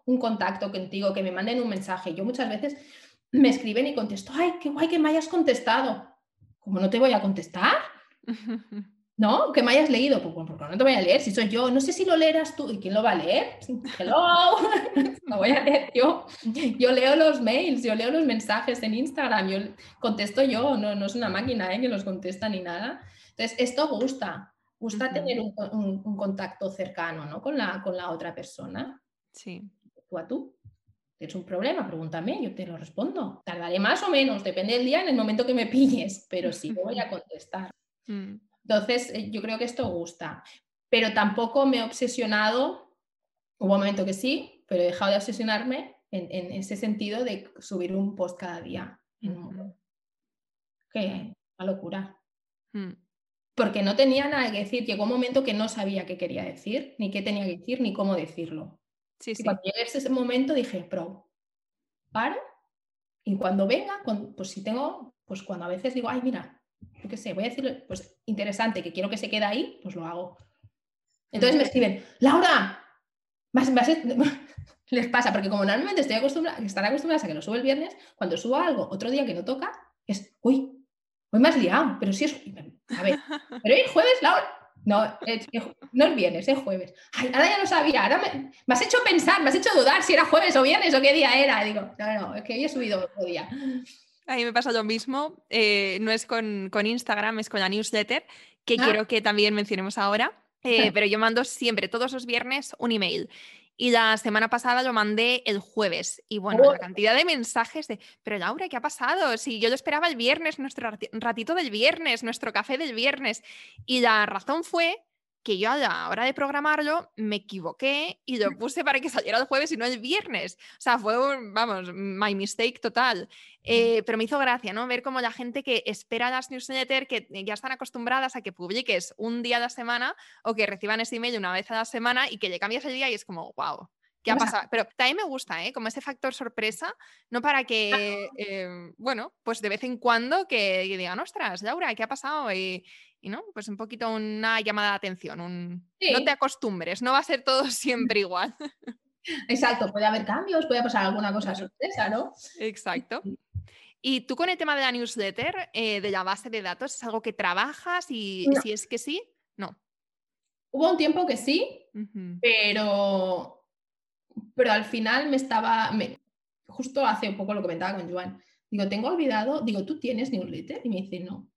un contacto contigo, que me manden un mensaje. Yo muchas veces me escriben y contesto, ay, qué guay que me hayas contestado. ¿Cómo no te voy a contestar? ¿No? Que me hayas leído. Pues bueno, porque no te voy a leer si soy yo. No sé si lo leerás tú. ¿Y quién lo va a leer? Hello. lo voy a leer yo. Yo leo los mails, yo leo los mensajes en Instagram, yo contesto yo, no, no es una máquina ¿eh? que los contesta ni nada. Entonces, esto gusta gusta tener un, contacto cercano ¿no? con, la, con la otra persona. Sí. Tú a tú. ¿Tienes un problema? Pregúntame, yo te lo respondo. Tardaré más o menos, depende del día, en el momento que me pilles, pero sí voy a contestar. Mm. Entonces, eh, yo creo que esto gusta. Pero tampoco me he obsesionado, hubo un momento que sí, pero he dejado de obsesionarme en, ese sentido de subir un post cada día. Qué una locura. Porque no tenía nada que decir. Llegó un momento que no sabía qué quería decir, ni qué tenía que decir, ni cómo decirlo. Sí, y cuando llegué a ese momento dije, pro, paro, y cuando venga, pues si tengo, pues cuando a veces digo, ay, mira, yo qué sé, voy a decir, pues interesante, que quiero que se quede ahí, pues lo hago. Entonces me escriben, Laura, les pasa, porque como normalmente estoy acostumbrada, están acostumbradas a que lo subo el viernes, cuando subo algo otro día que no toca, es, uy, hoy me has liado, pero si es, a ver, pero el jueves, Laura. No, no es viernes, es jueves. Ay, ahora ya lo sabía, ahora me, has hecho pensar, me has hecho dudar si era jueves o viernes o qué día era. Digo, no, no, es que hoy he subido otro día. A mí me pasa lo mismo. Eh, no es con, Instagram, es con la newsletter, que ah. quiero que también mencionemos ahora. Eh, pero yo mando siempre, todos los viernes, un email. Y la semana pasada lo mandé el jueves. Y bueno, la oh. cantidad de mensajes de, pero Laura, ¿qué ha pasado? Si yo lo esperaba el viernes, nuestro ratito del viernes, nuestro café del viernes. Y la razón fue que yo a la hora de programarlo me equivoqué y lo puse para que saliera el jueves y no el viernes. O sea, fue un, vamos, my mistake total. Eh, pero me hizo gracia, ¿no? Ver cómo la gente que espera las newsletters, que ya están acostumbradas a que publiques un día a la semana o que reciban ese email una vez a la semana y que le cambias el día y es como, wow, ¿Qué ha pasado? Pero también me gusta, ¿eh? Como ese factor sorpresa, no para que, eh, bueno, pues de vez en cuando que, digan, ostras, Laura, ¿qué ha pasado? Y, y no, pues un poquito una llamada de atención, un... no te acostumbres, no va a ser todo siempre igual. Exacto, puede haber cambios, puede pasar alguna cosa sorpresa, ¿no? Exacto. Y tú con el tema de la newsletter, eh, de la base de datos, ¿es algo que trabajas? Y si es que sí, no. Hubo un tiempo que sí, pero, pero al final me estaba, justo hace un poco lo comentaba con Joan, digo, tengo olvidado, digo, ¿tú tienes newsletter? Y me dice, no.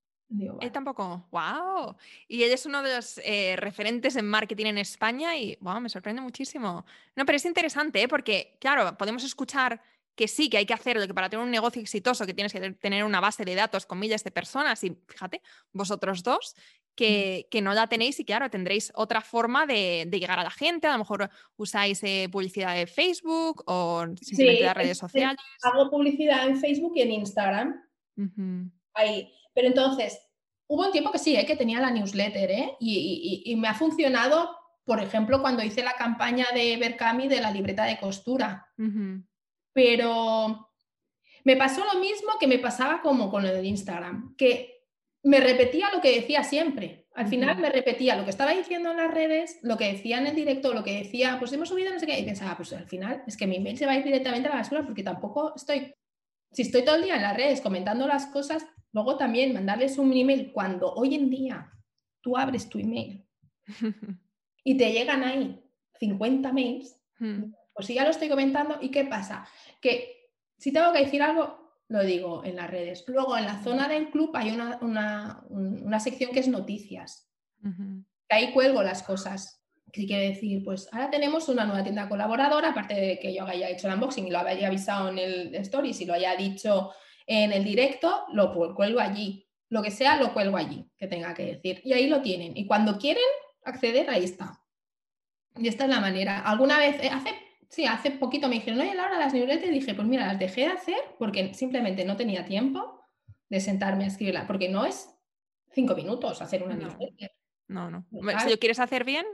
Él tampoco. ¡Wow! Y él es uno de los eh, referentes en marketing en España y wow, me sorprende muchísimo. No, pero es interesante, ¿eh? porque, claro, podemos escuchar que sí, que hay que hacerlo, que para tener un negocio exitoso que tienes que tener una base de datos con miles de personas y fíjate, vosotros dos, que, que no la tenéis y claro, tendréis otra forma de, llegar a la gente, a lo mejor usáis eh, publicidad de Facebook o simplemente las redes sociales. Hago publicidad en Facebook y en Instagram. Ahí pero entonces, hubo un tiempo que sí, ¿eh? que tenía la newsletter ¿eh? y, me ha funcionado, por ejemplo, cuando hice la campaña de Berkami de la libreta de costura. Pero me pasó lo mismo que me pasaba como con lo de Instagram, que me repetía lo que decía siempre. Al final me repetía lo que estaba diciendo en las redes, lo que decía en el directo, lo que decía, pues hemos subido no sé qué, y pensaba, pues al final es que mi email se va a ir directamente a la basura porque tampoco estoy, si estoy todo el día en las redes comentando las cosas, Luego también mandarles un email cuando hoy en día tú abres tu email y te llegan ahí 50 mails, hmm. pues si ya lo estoy comentando, ¿y qué pasa? Que si tengo que decir algo, lo digo en las redes. Luego en la zona del club hay una, sección que es noticias. que ahí cuelgo las cosas. ¿Qué quiere decir? Pues ahora tenemos una nueva tienda colaboradora, aparte de que yo haya hecho el unboxing y lo haya avisado en el stories y lo haya dicho en el directo, lo cuelgo allí. Lo que sea, lo cuelgo allí, que tenga que decir. Y ahí lo tienen. Y cuando quieren acceder, ahí está. Y esta es la manera. Alguna vez, eh, hace, sí, hace poquito me dijeron, oye, Laura, las newsletters, y dije, pues mira, las dejé de hacer porque simplemente no tenía tiempo de sentarme a escribirla, porque no es cinco minutos hacer una newsletter. No, no. Si lo quieres hacer bien,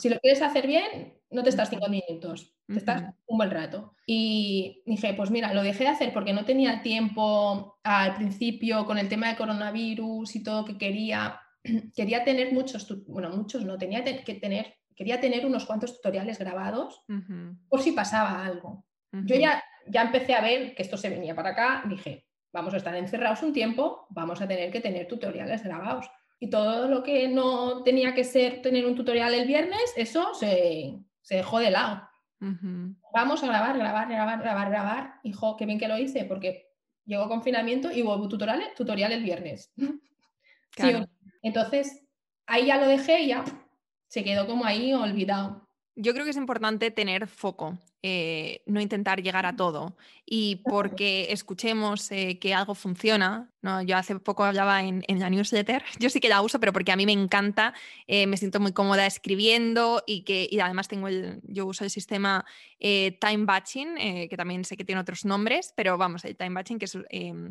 si lo quieres hacer bien, no te estás cinco minutos, te estás un buen rato. Y dije, pues mira, lo dejé de hacer porque no tenía tiempo al principio con el tema de coronavirus y todo que quería. Quería tener muchos, bueno, muchos no, tenía que tener, quería tener unos cuantos tutoriales grabados por si pasaba algo. Yo ya, ya empecé a ver que esto se venía para acá, dije, vamos a estar encerrados un tiempo, vamos a tener que tener tutoriales grabados y todo lo que no tenía que ser tener un tutorial el viernes, eso se, dejó de lado. Vamos a grabar, grabar, grabar, grabar, grabar. Hijo, qué bien que lo hice, porque llegó confinamiento y hubo tutorial, tutorial el viernes. entonces, ahí ya lo dejé y ya se quedó como ahí olvidado. Yo creo que es importante tener foco, eh, no intentar llegar a todo. Y porque escuchemos eh, que algo funciona, ¿no? yo hace poco hablaba en, la newsletter, yo sí que la uso, pero porque a mí me encanta, eh, me siento muy cómoda escribiendo y que y además tengo el, yo uso el sistema Time Batching, que también sé que tiene otros nombres, pero vamos, el Time Batching, que es em,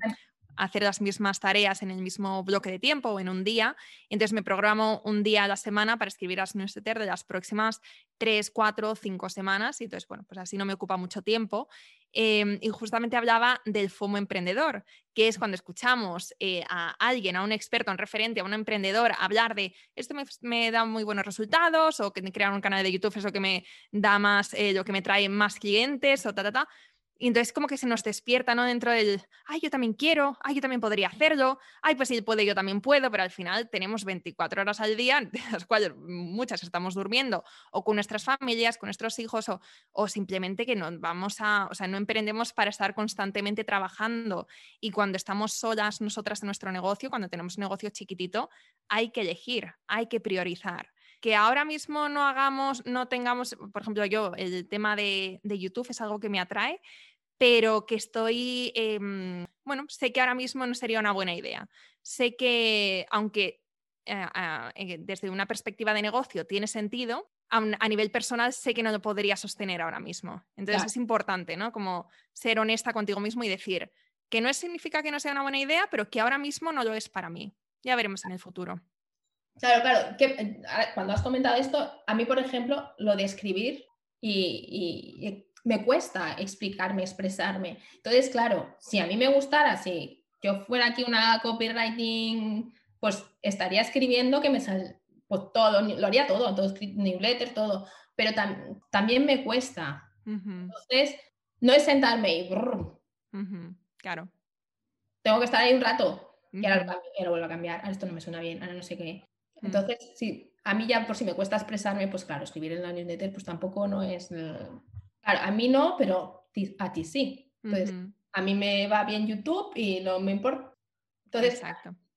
hacer las mismas tareas en el mismo bloque de tiempo o en un día. Entonces me programo un día a la semana para escribir las newsletters de las próximas tres, cuatro, cinco semanas. Y entonces, bueno, pues así no me ocupa mucho tiempo. Em, y justamente hablaba del FOMO emprendedor, que es cuando escuchamos eh, a alguien, a un experto, a un referente, a un emprendedor hablar de esto me, da muy buenos resultados o que crear un canal de YouTube es lo que me da más, eh, lo que me trae más clientes o ta, ta, Y entonces como que se nos despierta, ¿no? Dentro del, ay, yo también quiero, ay, yo también podría hacerlo, ay, pues si puede, yo también puedo, pero al final tenemos 24 horas al día, de las cuales muchas estamos durmiendo, o con nuestras familias, con nuestros hijos, o, o simplemente que no vamos a, o sea, no emprendemos para estar constantemente trabajando. Y cuando estamos solas nosotras en nuestro negocio, cuando tenemos un negocio chiquitito, hay que elegir, hay que priorizar que ahora mismo no hagamos, no tengamos, por ejemplo, yo, el tema de, de, YouTube es algo que me atrae, pero que estoy, em, bueno, sé que ahora mismo no sería una buena idea. Sé que, aunque eh, eh, desde una perspectiva de negocio tiene sentido, a, nivel personal sé que no lo podría sostener ahora mismo. Entonces es importante, ¿no? Como ser honesta contigo mismo y decir que no significa que no sea una buena idea, pero que ahora mismo no lo es para mí. Ya veremos en el futuro. Claro, claro. Que, eh, cuando has comentado esto, a mí, por ejemplo, lo de escribir y me cuesta explicarme, expresarme. Entonces, claro, si a mí me gustara, si yo fuera aquí una copywriting, pues estaría escribiendo que me sal, pues todo, lo haría todo, todo newsletter, todo, pero también me cuesta. Entonces, no es sentarme y... Claro. Tengo que estar ahí un rato y ahora lo, vuelvo a cambiar. Ahora esto no me suena bien, ahora no sé qué. Mm. Entonces, si a mí ya por si me cuesta expresarme, pues claro, escribir en la newsletter pues tampoco no es Claro, a mí no, pero a ti sí. Entonces, a mí me va bien YouTube y no me importa. Entonces,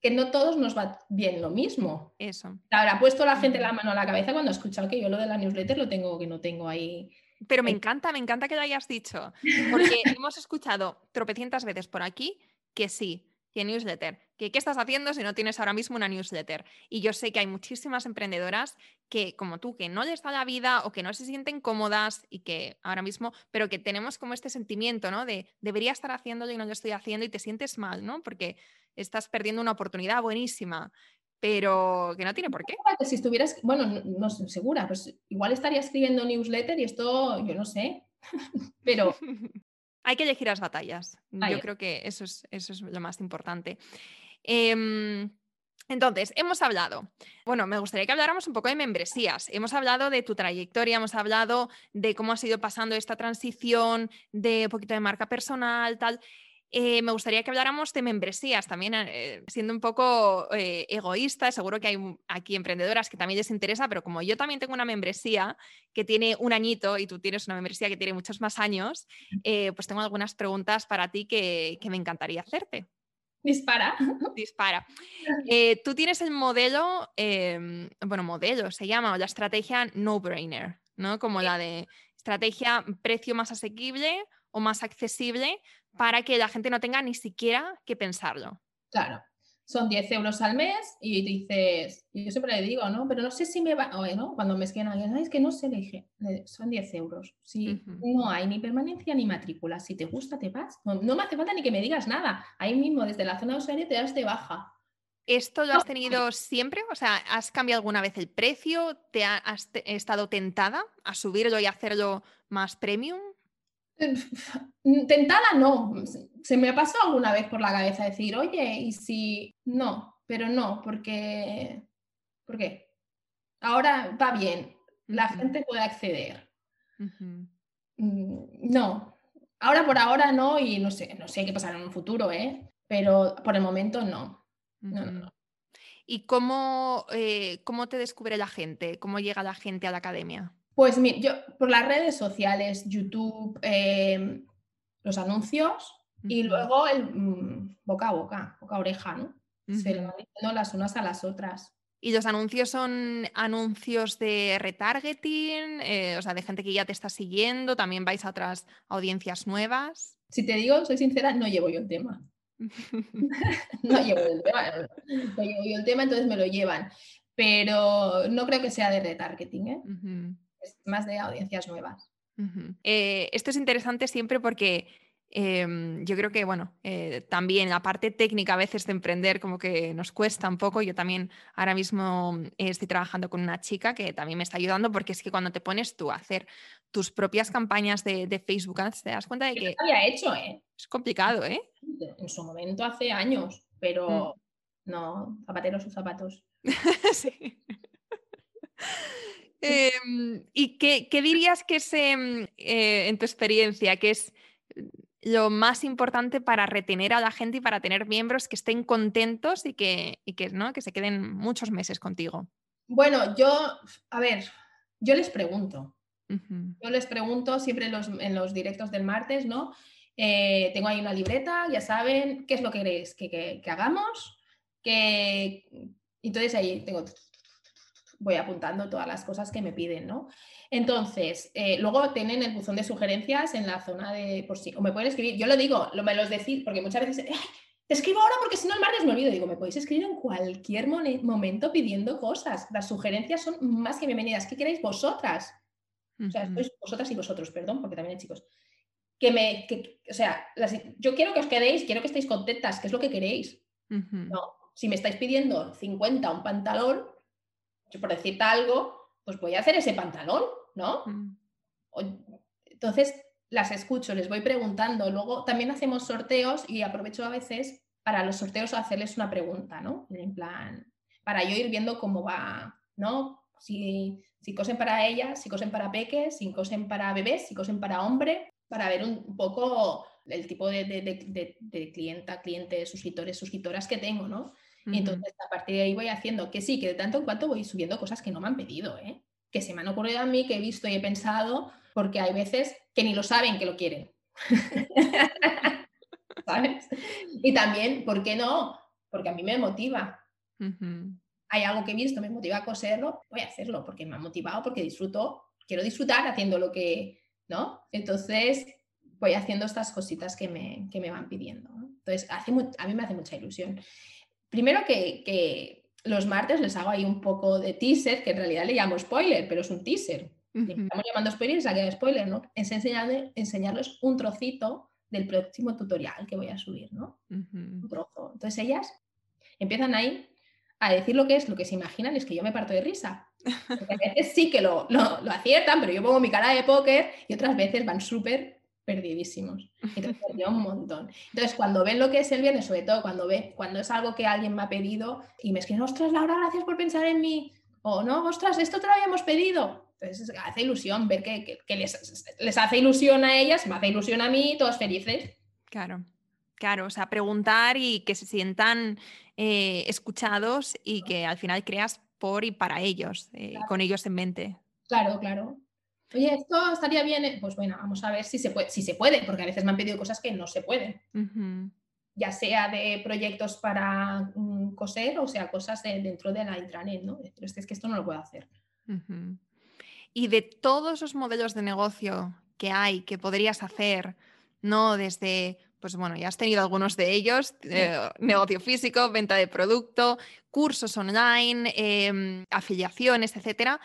que no todos nos va bien lo mismo. Eso. Ahora, ha puesto la gente la mano a la cabeza cuando ha escuchado que yo lo de la newsletter lo tengo, que no tengo ahí. Pero me encanta, me encanta que lo hayas dicho, porque hemos escuchado tropecientas veces por aquí que sí, que newsletter, que qué estás haciendo si no tienes ahora mismo una newsletter. Y yo sé que hay muchísimas emprendedoras que, como tú, que no les da la vida o que no se sienten cómodas y que ahora mismo, pero que tenemos como este sentimiento, ¿no? De debería estar haciéndolo y no lo estoy haciendo y te sientes mal, ¿no? Porque estás perdiendo una oportunidad buenísima pero que no tiene por qué. Si estuvieras, bueno, no, no estoy segura, pues igual estaría escribiendo newsletter y esto, yo no sé, pero Hay que elegir las batallas. Yo creo que eso es, eso es lo más importante. Em, entonces, hemos hablado, bueno, me gustaría que habláramos un poco de membresías. Hemos hablado de tu trayectoria, hemos hablado de cómo has ido pasando esta transición, de un poquito de marca personal, tal. Eh, me gustaría que habláramos de membresías también, eh, siendo un poco eh, egoísta, seguro que hay aquí emprendedoras que también les interesa, pero como yo también tengo una membresía que tiene un añito y tú tienes una membresía que tiene muchos más años, pues tengo algunas preguntas para ti que, me encantaría hacerte. Dispara. Dispara. tú tienes el modelo, em, bueno, modelo se llama, o la estrategia no-brainer, ¿no? Como la de estrategia precio más asequible o más accesible para que la gente no tenga ni siquiera que pensarlo. Claro, son 10 euros al mes y dices, y yo siempre le digo, ¿no? Pero no sé si me va, o ¿no? Cuando me escriben alguien, es que no sé, le dije, son 10 euros. Si no hay ni permanencia ni matrícula, si te gusta, te vas. No, me hace falta ni que me digas nada. Ahí mismo, desde la zona de usuario, te das de baja. ¿Esto lo has tenido siempre? O sea, ¿has cambiado alguna vez el precio? ¿Te has estado tentada a subirlo y hacerlo más premium? Tentada no, se me ha pasado alguna vez por la cabeza decir, oye, y si no, pero no, porque, ¿por qué? Ahora va bien, la gente puede acceder. Mm, no, ahora por ahora no, y no sé, no sé qué pasará en un futuro, ¿eh? pero por el momento no. ¿Y cómo, eh, cómo te descubre la gente? ¿Cómo llega la gente a la academia? Pues mira, yo por las redes sociales, YouTube, em, los anuncios y luego el mm, boca a boca, boca a oreja, ¿no? Se lo van diciendo las unas a las otras. ¿Y los anuncios son anuncios de retargeting? Eh, o sea, de gente que ya te está siguiendo, también vais a otras audiencias nuevas. Si te digo, soy sincera, no llevo yo el tema. no llevo el tema, no llevo yo el tema, entonces me lo llevan. Pero no creo que sea de retargeting, ¿eh? es más de audiencias nuevas. Eh, esto es interesante siempre porque em, yo creo que, bueno, eh, también la parte técnica a veces de emprender como que nos cuesta un poco. Yo también ahora mismo estoy trabajando con una chica que también me está ayudando porque es que cuando te pones tú a hacer tus propias campañas de, Facebook Ads, te das cuenta de que... había hecho, ¿eh? Es complicado, ¿eh? En su momento hace años, pero mm. no, zapateros sus zapatos. sí. Em, ¿Y qué, dirías que es, em, eh, en tu experiencia, que es lo más importante para retener a la gente y para tener miembros que estén contentos y que, que, ¿no? que se queden muchos meses contigo? Bueno, yo, a ver, yo les pregunto. Yo les pregunto siempre en los, en los, directos del martes, ¿no? Eh, tengo ahí una libreta, ya saben, ¿qué es lo que queréis que, que, hagamos? Que... Entonces ahí tengo, voy apuntando todas las cosas que me piden, ¿no? Entonces, eh, luego tienen el buzón de sugerencias en la zona de por sí, o me pueden escribir, yo lo digo, lo, me los decís, porque muchas veces, te escribo ahora porque si no el martes me olvido, digo, me podéis escribir en cualquier momento pidiendo cosas, las sugerencias son más que bienvenidas, ¿qué queréis vosotras? O sea, vosotras y vosotros, perdón, porque también hay chicos. Que me, o sea, yo quiero que os quedéis, quiero que estéis contentas, que es lo que queréis. No, si me estáis pidiendo 50 un pantalón, yo por decirte algo, pues voy a hacer ese pantalón. ¿no? Mm. Entonces, las escucho, les voy preguntando. Luego también hacemos sorteos y aprovecho a veces para los sorteos hacerles una pregunta, ¿no? En plan, para yo ir viendo cómo va, ¿no? Si, si cosen para ellas, si cosen para peques, si cosen para bebés, si cosen para hombre, para ver un, poco el tipo de, de, clienta, clientes, suscriptores, suscriptoras que tengo, ¿no? Entonces a partir de ahí voy haciendo que sí, que de tanto en cuanto voy subiendo cosas que no me han pedido, ¿eh? que se me han ocurrido a mí, que he visto y he pensado, porque hay veces que ni lo saben que lo quieren. ¿Sabes? Y también, ¿por qué no? Porque a mí me motiva. Hay algo que he visto, me motiva a coserlo, voy a hacerlo porque me ha motivado, porque disfruto, quiero disfrutar haciendo lo que, ¿no? Entonces, voy haciendo estas cositas que me, que me van pidiendo. Entonces, hace, a mí me hace mucha ilusión. Primero que, que los martes les hago ahí un poco de teaser, que en realidad le llamo spoiler, pero es un teaser. Estamos llamando spoiler y se ha spoiler, ¿no? Es enseñarles, un trocito del próximo tutorial que voy a subir, ¿no? Un trozo. Entonces ellas empiezan ahí a decir lo que es, lo que se imaginan es que yo me parto de risa. Porque a veces sí que lo, lo, lo aciertan, pero yo pongo mi cara de póker y otras veces van súper perdidísimos. Entonces, un montón. Entonces, cuando ven lo que es el viernes, sobre todo cuando ve, cuando es algo que alguien me ha pedido y me escriben, ostras, Laura, gracias por pensar en mí. O no, ostras, esto te lo habíamos pedido. Entonces, hace ilusión ver que, les, hace ilusión a ellas, me hace ilusión a mí, todos felices. Claro. Claro, o sea, preguntar y que se sientan eh, escuchados y que al final creas por y para ellos, eh, con ellos en mente. Claro, claro. Oye, esto estaría bien. Eh, pues bueno, vamos a ver si se puede, si se puede porque a veces me han pedido cosas que no se pueden. Ya sea de proyectos para mm, coser o sea cosas dentro de la intranet, ¿no? Pero es que esto no lo puedo hacer. Y de todos los modelos de negocio que hay, que podrías hacer, ¿no? Desde pues bueno, ya has tenido algunos de ellos, eh, negocio físico, venta de producto, cursos online, em, afiliaciones, etcétera.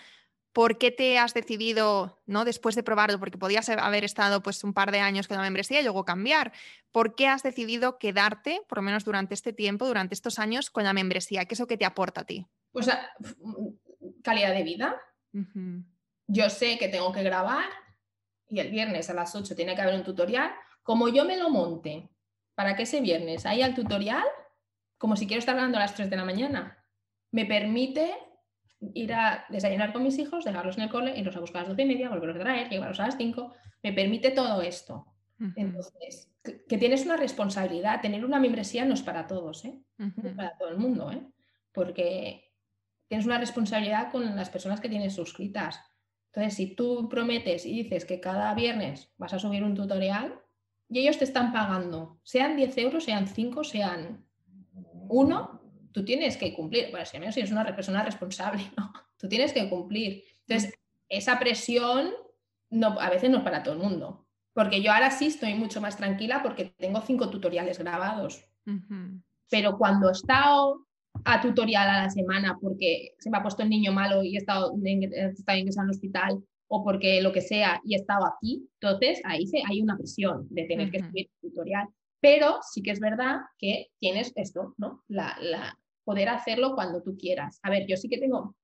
¿Por qué te has decidido, ¿no? después de probarlo, porque podías haber estado pues, un par de años con la membresía y luego cambiar, ¿por qué has decidido quedarte, por lo menos durante este tiempo, durante estos años, con la membresía? ¿Qué es lo que te aporta a ti? Pues ah, calidad de vida. Yo sé que tengo que grabar y el viernes a las 8 tiene que haber un tutorial. Como yo me lo monte para que ese viernes haya el tutorial, como si quiero estar grabando a las 3 de la mañana, me permite ir a desayunar con mis hijos, dejarlos en el cole, irlos a buscar a las doce y media, volverlos a traer, llevarlos a las 5. Me permite todo esto. Entonces, que, tienes una responsabilidad. Tener una membresía no es para todos, ¿eh? no es para todo el mundo, ¿eh? porque tienes una responsabilidad con las personas que tienes suscritas. Entonces, si tú prometes y dices que cada viernes vas a subir un tutorial y ellos te están pagando, sean 10 euros, sean 5, sean 1, tú tienes que cumplir, bueno, si al menos eres una persona responsable, ¿no? Tú tienes que cumplir. Entonces, esa presión no, a veces no es para todo el mundo. Porque yo ahora sí estoy mucho más tranquila porque tengo cinco tutoriales grabados. Pero cuando he estado a tutorial a la semana porque se me ha puesto el niño malo y he estado, en el hospital o porque lo que sea y he estado aquí, entonces ahí se, hay una presión de tener que subir tutorial. Pero sí que es verdad que tienes esto, ¿no? La, poder hacerlo cuando tú quieras. A ver, yo sí que tengo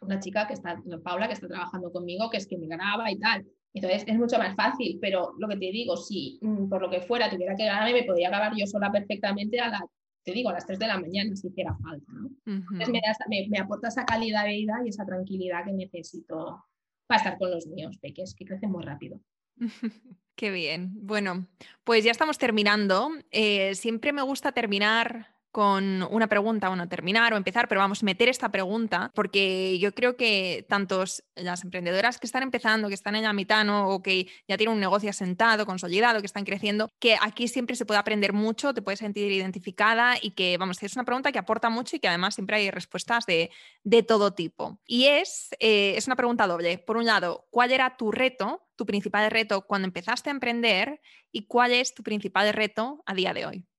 una chica que está, Paula, que está trabajando conmigo, que es que me graba y tal. Entonces es mucho más fácil, pero lo que te digo, si mm, por lo que fuera tuviera que grabarme, me podría grabar yo sola perfectamente a las, te digo, a las 3 de la mañana si hiciera falta. ¿no? Entonces me, me, aporta esa calidad de vida y esa tranquilidad que necesito para estar con los míos peques, que crecen muy rápido. Qué bien. Bueno, pues ya estamos terminando. Eh, siempre me gusta terminar con una pregunta, bueno, terminar o empezar, pero vamos a meter esta pregunta porque yo creo que tantos las emprendedoras que están empezando, que están en la mitad ¿no? o que ya tienen un negocio asentado, consolidado, que están creciendo, que aquí siempre se puede aprender mucho, te puedes sentir identificada y que, vamos, es una pregunta que aporta mucho y que además siempre hay respuestas de, de todo tipo. Y es, eh, es una pregunta doble. Por un lado, ¿cuál era tu reto, tu principal reto cuando empezaste a emprender y cuál es tu principal reto a día de hoy?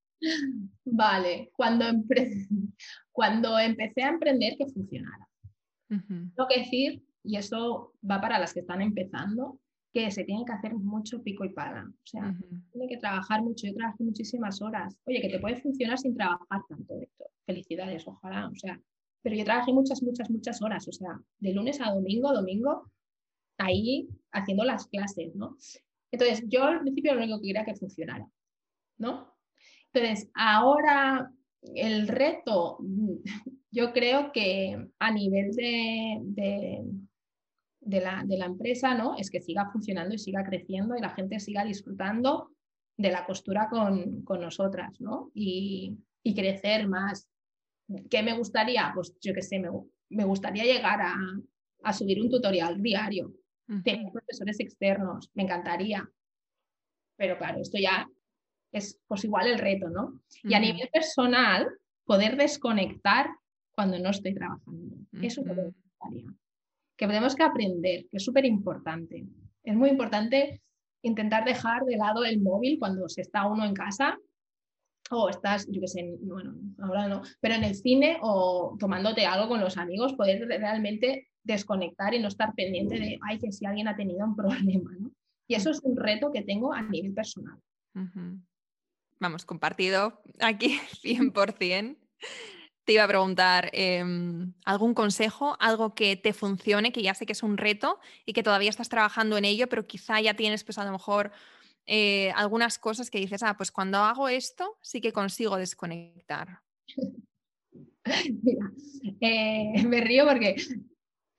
Vale, cuando, cuando empecé a emprender que funcionara. Tengo que decir, y eso va para las que están empezando, que se tiene que hacer mucho pico y pala. O sea, tiene que trabajar mucho. Yo trabajé muchísimas horas. Oye, que te puede funcionar sin trabajar tanto, esto. Felicidades, ojalá. O sea, pero yo trabajé muchas, muchas, muchas horas. O sea, de lunes a domingo, domingo, ahí haciendo las clases, ¿no? Entonces, yo al principio lo único que quería que funcionara, ¿no? Entonces, ahora el reto, yo creo que a nivel de, de, la, empresa, ¿no? Es que siga funcionando y siga creciendo y la gente siga disfrutando de la costura con, nosotras, ¿no? Y, crecer más. ¿Qué me gustaría? Pues yo qué sé, me, gustaría llegar a, subir un tutorial diario, tener profesores externos, me encantaría. Pero claro, esto ya es pues igual el reto, ¿no? Y a nivel personal, poder desconectar cuando no estoy trabajando. Eso es lo que me gustaría. Que tenemos que aprender, que es súper importante. Es muy importante intentar dejar de lado el móvil cuando se está uno en casa o estás, yo qué sé, bueno, ahora no, pero en el cine o tomándote algo con los amigos, poder realmente desconectar y no estar pendiente de, ay, que si alguien ha tenido un problema, ¿no? Y eso es un reto que tengo a nivel personal vamos, compartido aquí 100%. Te iba a preguntar em, algún consejo, algo que te funcione, que ya sé que es un reto y que todavía estás trabajando en ello, pero quizá ya tienes pues a lo mejor eh, algunas cosas que dices, ah, pues cuando hago esto sí que consigo desconectar. Eh, me río porque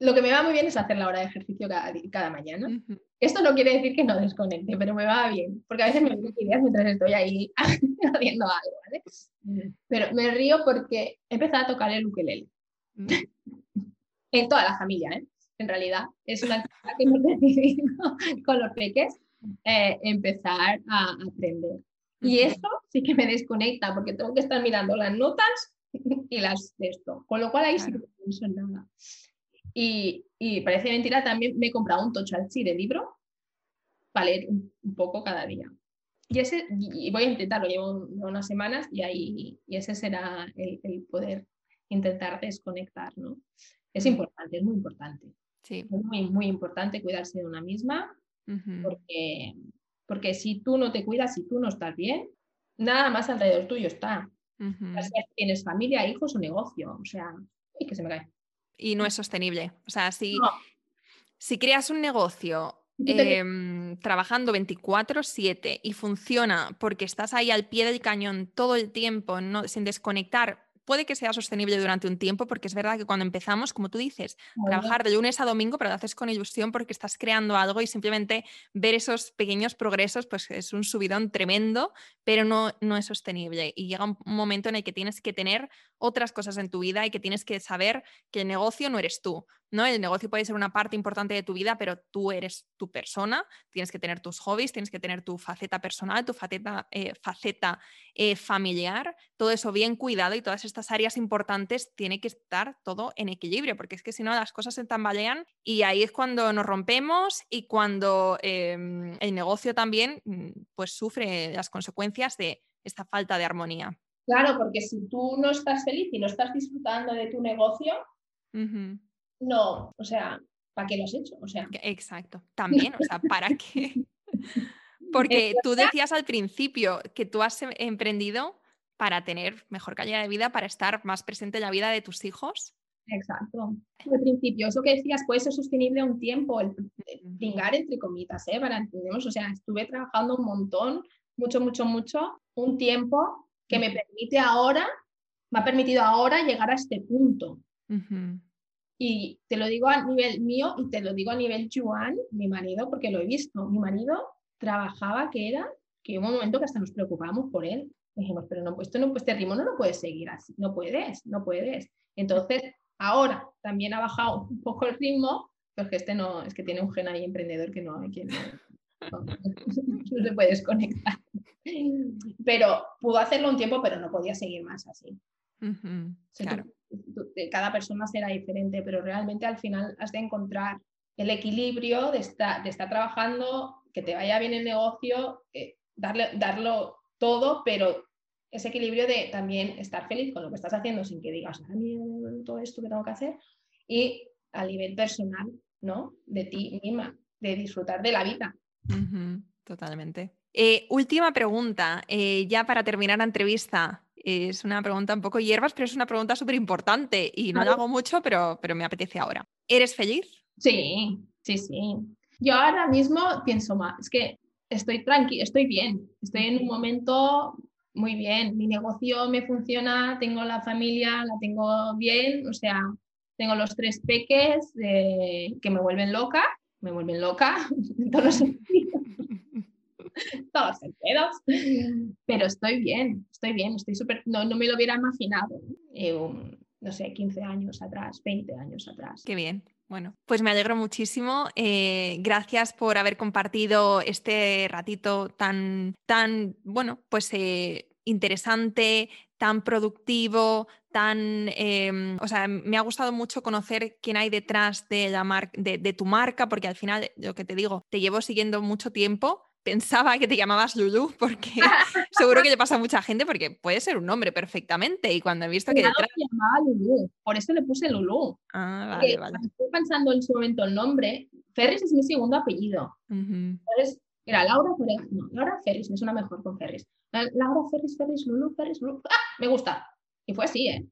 lo que me va muy bien es hacer la hora de ejercicio cada, mañana. Esto no quiere decir que no desconecte, pero me va bien, porque a veces me vienen ideas mientras estoy ahí haciendo algo, ¿vale? Pero me río porque he empezado a tocar el ukelele. Mm. en toda la familia, ¿eh? En realidad, es una cosa que hemos decidido con los peques eh, empezar a aprender. Y eso sí que me desconecta, porque tengo que estar mirando las notas y las de esto. Con lo cual ahí sí que no pienso en nada. Y, parece mentira, también me he comprado un tocho alchi de libro para leer un, poco cada día. Y, ese, y voy a intentarlo, llevo unas semanas y, ahí, y ese será el, poder intentar desconectar, ¿no? Es mm. importante, es muy importante. Sí. Es muy, muy importante cuidarse de una misma, porque, porque si tú no te cuidas, si tú no estás bien, nada más alrededor tuyo está. tienes familia, hijos o negocio, o sea, y que se me cae y no es sostenible. O sea, si, si creas un negocio em, trabajando 24/7 y funciona porque estás ahí al pie del cañón todo el tiempo, no, sin desconectar puede que sea sostenible durante un tiempo, porque es verdad que cuando empezamos, como tú dices, trabajar de lunes a domingo, pero lo haces con ilusión porque estás creando algo y simplemente ver esos pequeños progresos, pues es un subidón tremendo, pero no, no es sostenible. Y llega un momento en el que tienes que tener otras cosas en tu vida y que tienes que saber que el negocio no eres tú. ¿no? El negocio puede ser una parte importante de tu vida, pero tú eres tu persona, tienes que tener tus hobbies, tienes que tener tu faceta personal, tu faceta, eh, faceta eh, familiar, todo eso bien cuidado y todas estas áreas importantes tiene que estar todo en equilibrio, porque es que si no las cosas se tambalean y ahí es cuando nos rompemos y cuando em, el negocio también mm, pues sufre las consecuencias de esta falta de armonía. Claro, porque si tú no estás feliz y no estás disfrutando de tu negocio, no, o sea, ¿para qué lo has hecho? O sea. Exacto, también, o sea, ¿para qué? Porque tú decías al principio que tú has em, emprendido para tener mejor calidad de vida, para estar más presente en la vida de tus hijos. Exacto. Al principio, eso que decías puede ser sostenible un tiempo, el brincar entre comitas, ¿eh? Para entendemos, o sea, estuve trabajando un montón, mucho, mucho, mucho, un tiempo que me permite ahora, me ha permitido ahora llegar a este punto Y te lo digo a nivel mío y te lo digo a nivel Juan, mi marido, porque lo he visto. Mi marido trabajaba que era que hubo un momento que hasta nos preocupábamos por él. Dijimos, pero no, esto no, este ritmo no lo puedes seguir así, no puedes, no puedes. Entonces, ahora también ha bajado un poco el ritmo, porque este no, es que tiene un gen ahí emprendedor que no hay quien no, se puede desconectar. Pero pudo hacerlo un tiempo, pero no podía seguir más así. cada persona será diferente, pero realmente al final has de encontrar el equilibrio de estar, de estar trabajando, que te vaya bien el negocio, eh, darle, darlo todo, pero ese equilibrio de también estar feliz con lo que estás haciendo sin que digas, a mí todo esto que tengo que hacer, y a nivel personal, ¿no? De ti misma, de disfrutar de la vida. totalmente. Eh, última pregunta, eh, ya para terminar la entrevista. Es una pregunta un poco hierbas, pero es una pregunta súper importante y no la hago mucho, pero, pero me apetece ahora. ¿Eres feliz? Sí, sí, sí. Yo ahora mismo pienso más, es que estoy tranquila, estoy bien, estoy en un momento muy bien, mi negocio me funciona, tengo la familia, la tengo bien, o sea, tengo los tres peques que me vuelven loca, me vuelven loca en todos los sentidos, todos sentidos, pero estoy bien, estoy bien, estoy súper, no, no, me lo hubiera imaginado, eh, no sé, 15 años atrás, 20 años atrás. Qué bien. Bueno, pues me alegro muchísimo. Eh, gracias por haber compartido este ratito tan, tan, bueno, pues eh, interesante, tan productivo, tan, em, o sea, me ha gustado mucho conocer quién hay detrás de, la de, tu marca, porque al final, lo que te digo, te llevo siguiendo mucho tiempo pensaba que te llamabas Lulu porque seguro que le pasa a mucha gente porque puede ser un nombre perfectamente y cuando he visto que detrás... me llamaba Lulu, por eso le puse Lulu. Ah, vale, vale. Estoy pensando en su momento el nombre, Ferris es mi segundo apellido. Entonces, era Laura Ferris, no, Laura Ferris, me suena mejor con Ferris. Laura Ferris, Ferris, Lulu, Ferris, Lulu. ¡Ah! Me gusta. Y fue así, ¿eh?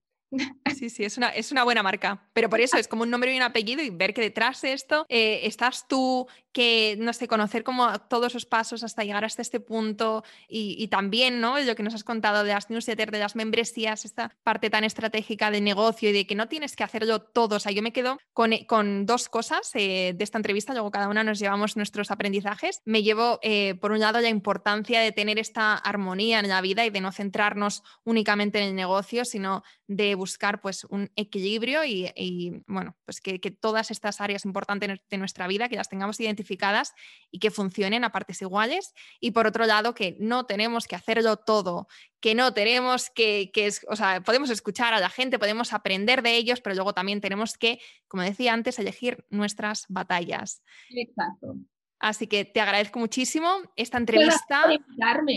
Sí, sí, es una, es una buena marca. Pero por eso es como un nombre y un apellido y ver que detrás de esto eh, estás tú, que, no sé, conocer como todos esos pasos hasta llegar hasta este punto y, también, ¿no? Lo que nos has contado de las newsletters, de las membresías, esta parte tan estratégica de negocio y de que no tienes que hacerlo todo. O sea, yo me quedo con, eh, con dos cosas eh, de esta entrevista, luego cada una nos llevamos nuestros aprendizajes. Me llevo, por un lado, la importancia de tener esta armonía en la vida y de no centrarnos únicamente en el negocio, sino de buscar pues un equilibrio y, bueno, pues que, todas estas áreas importantes de nuestra vida, que las tengamos identificadas y que funcionen a partes iguales. Y por otro lado, que no tenemos que hacerlo todo, que no tenemos que, que o sea, podemos escuchar a la gente, podemos aprender de ellos, pero luego también tenemos que, como decía antes, elegir nuestras batallas. Exacto. Así que te agradezco muchísimo esta entrevista.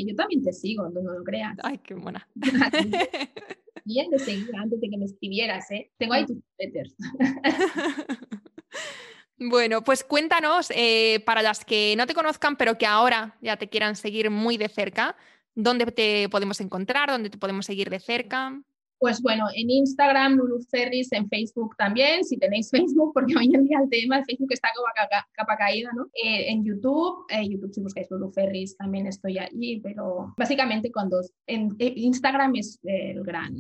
Yo también te sigo, no lo creas. Ay, qué buena. bien de seguir antes de que me escribieras, ¿eh? Tengo ahí tus letters. Bueno, pues cuéntanos, eh, para las que no te conozcan, pero que ahora ya te quieran seguir muy de cerca, ¿dónde te podemos encontrar? ¿Dónde te podemos seguir de cerca? Pues bueno, en Instagram, Lulu Ferris, en Facebook también, si tenéis Facebook, porque hoy en día el tema de Facebook está como capa, caída, ¿no? Eh, en YouTube, eh, YouTube si buscáis Lulu Ferris también estoy allí, pero básicamente cuando en, eh, Instagram es el gran,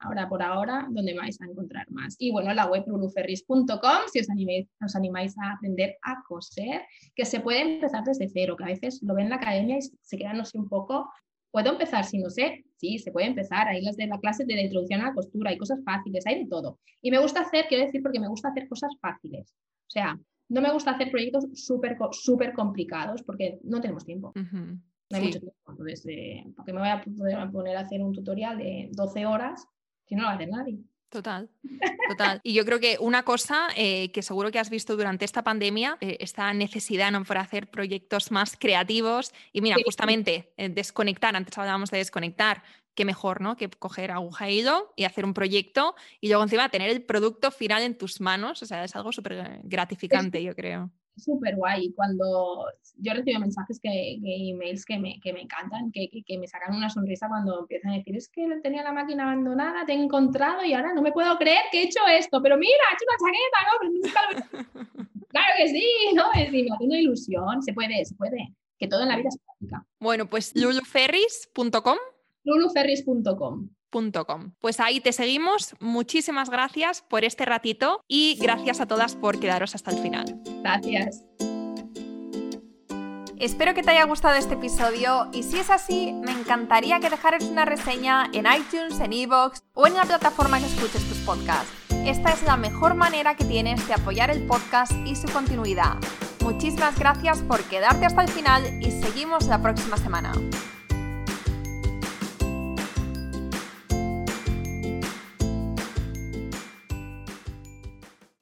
ahora por ahora, donde vais a encontrar más. Y bueno, la web luluferris.com, si os animáis, os animáis a aprender a coser, que se puede empezar desde cero, que a veces lo ven en la academia y se quedan sé, un poco ¿Puedo empezar si no sé? Sí, se puede empezar. Hay las de la clase de la introducción a la costura, hay cosas fáciles, hay de todo. Y me gusta hacer, quiero decir, porque me gusta hacer cosas fáciles. O sea, no me gusta hacer proyectos súper súper complicados porque no tenemos tiempo. No hay mucho tiempo. Entonces, eh, ¿por qué me voy a poner a hacer un tutorial de 12 horas si no lo va a hacer nadie? Total, total. Y yo creo que una cosa eh, que seguro que has visto durante esta pandemia, eh, esta necesidad ¿no? por hacer proyectos más creativos y mira, justamente eh, desconectar, antes hablábamos de desconectar, qué mejor, ¿no? Que coger aguja y hilo y hacer un proyecto y luego encima tener el producto final en tus manos, o sea, es algo súper gratificante, yo creo súper guay. Cuando yo recibo mensajes, que, emails que me, que me encantan, que, que, me sacan una sonrisa cuando empiezan a decir, es que tenía la máquina abandonada, te he encontrado y ahora no me puedo creer que he hecho esto, pero mira, he hecho una chaqueta, ¿no? claro que sí, ¿no? Es decir, me ilusión, se puede, se puede, que todo en la vida es práctica. Bueno, pues luluferris.com. luluferris.com. Pues ahí te seguimos. Muchísimas gracias por este ratito y gracias a todas por quedaros hasta el final. Gracias. Espero que te haya gustado este episodio y si es así, me encantaría que dejaras una reseña en iTunes, en Evox o en la plataforma que escuches tus podcasts. Esta es la mejor manera que tienes de apoyar el podcast y su continuidad. Muchísimas gracias por quedarte hasta el final y seguimos la próxima semana.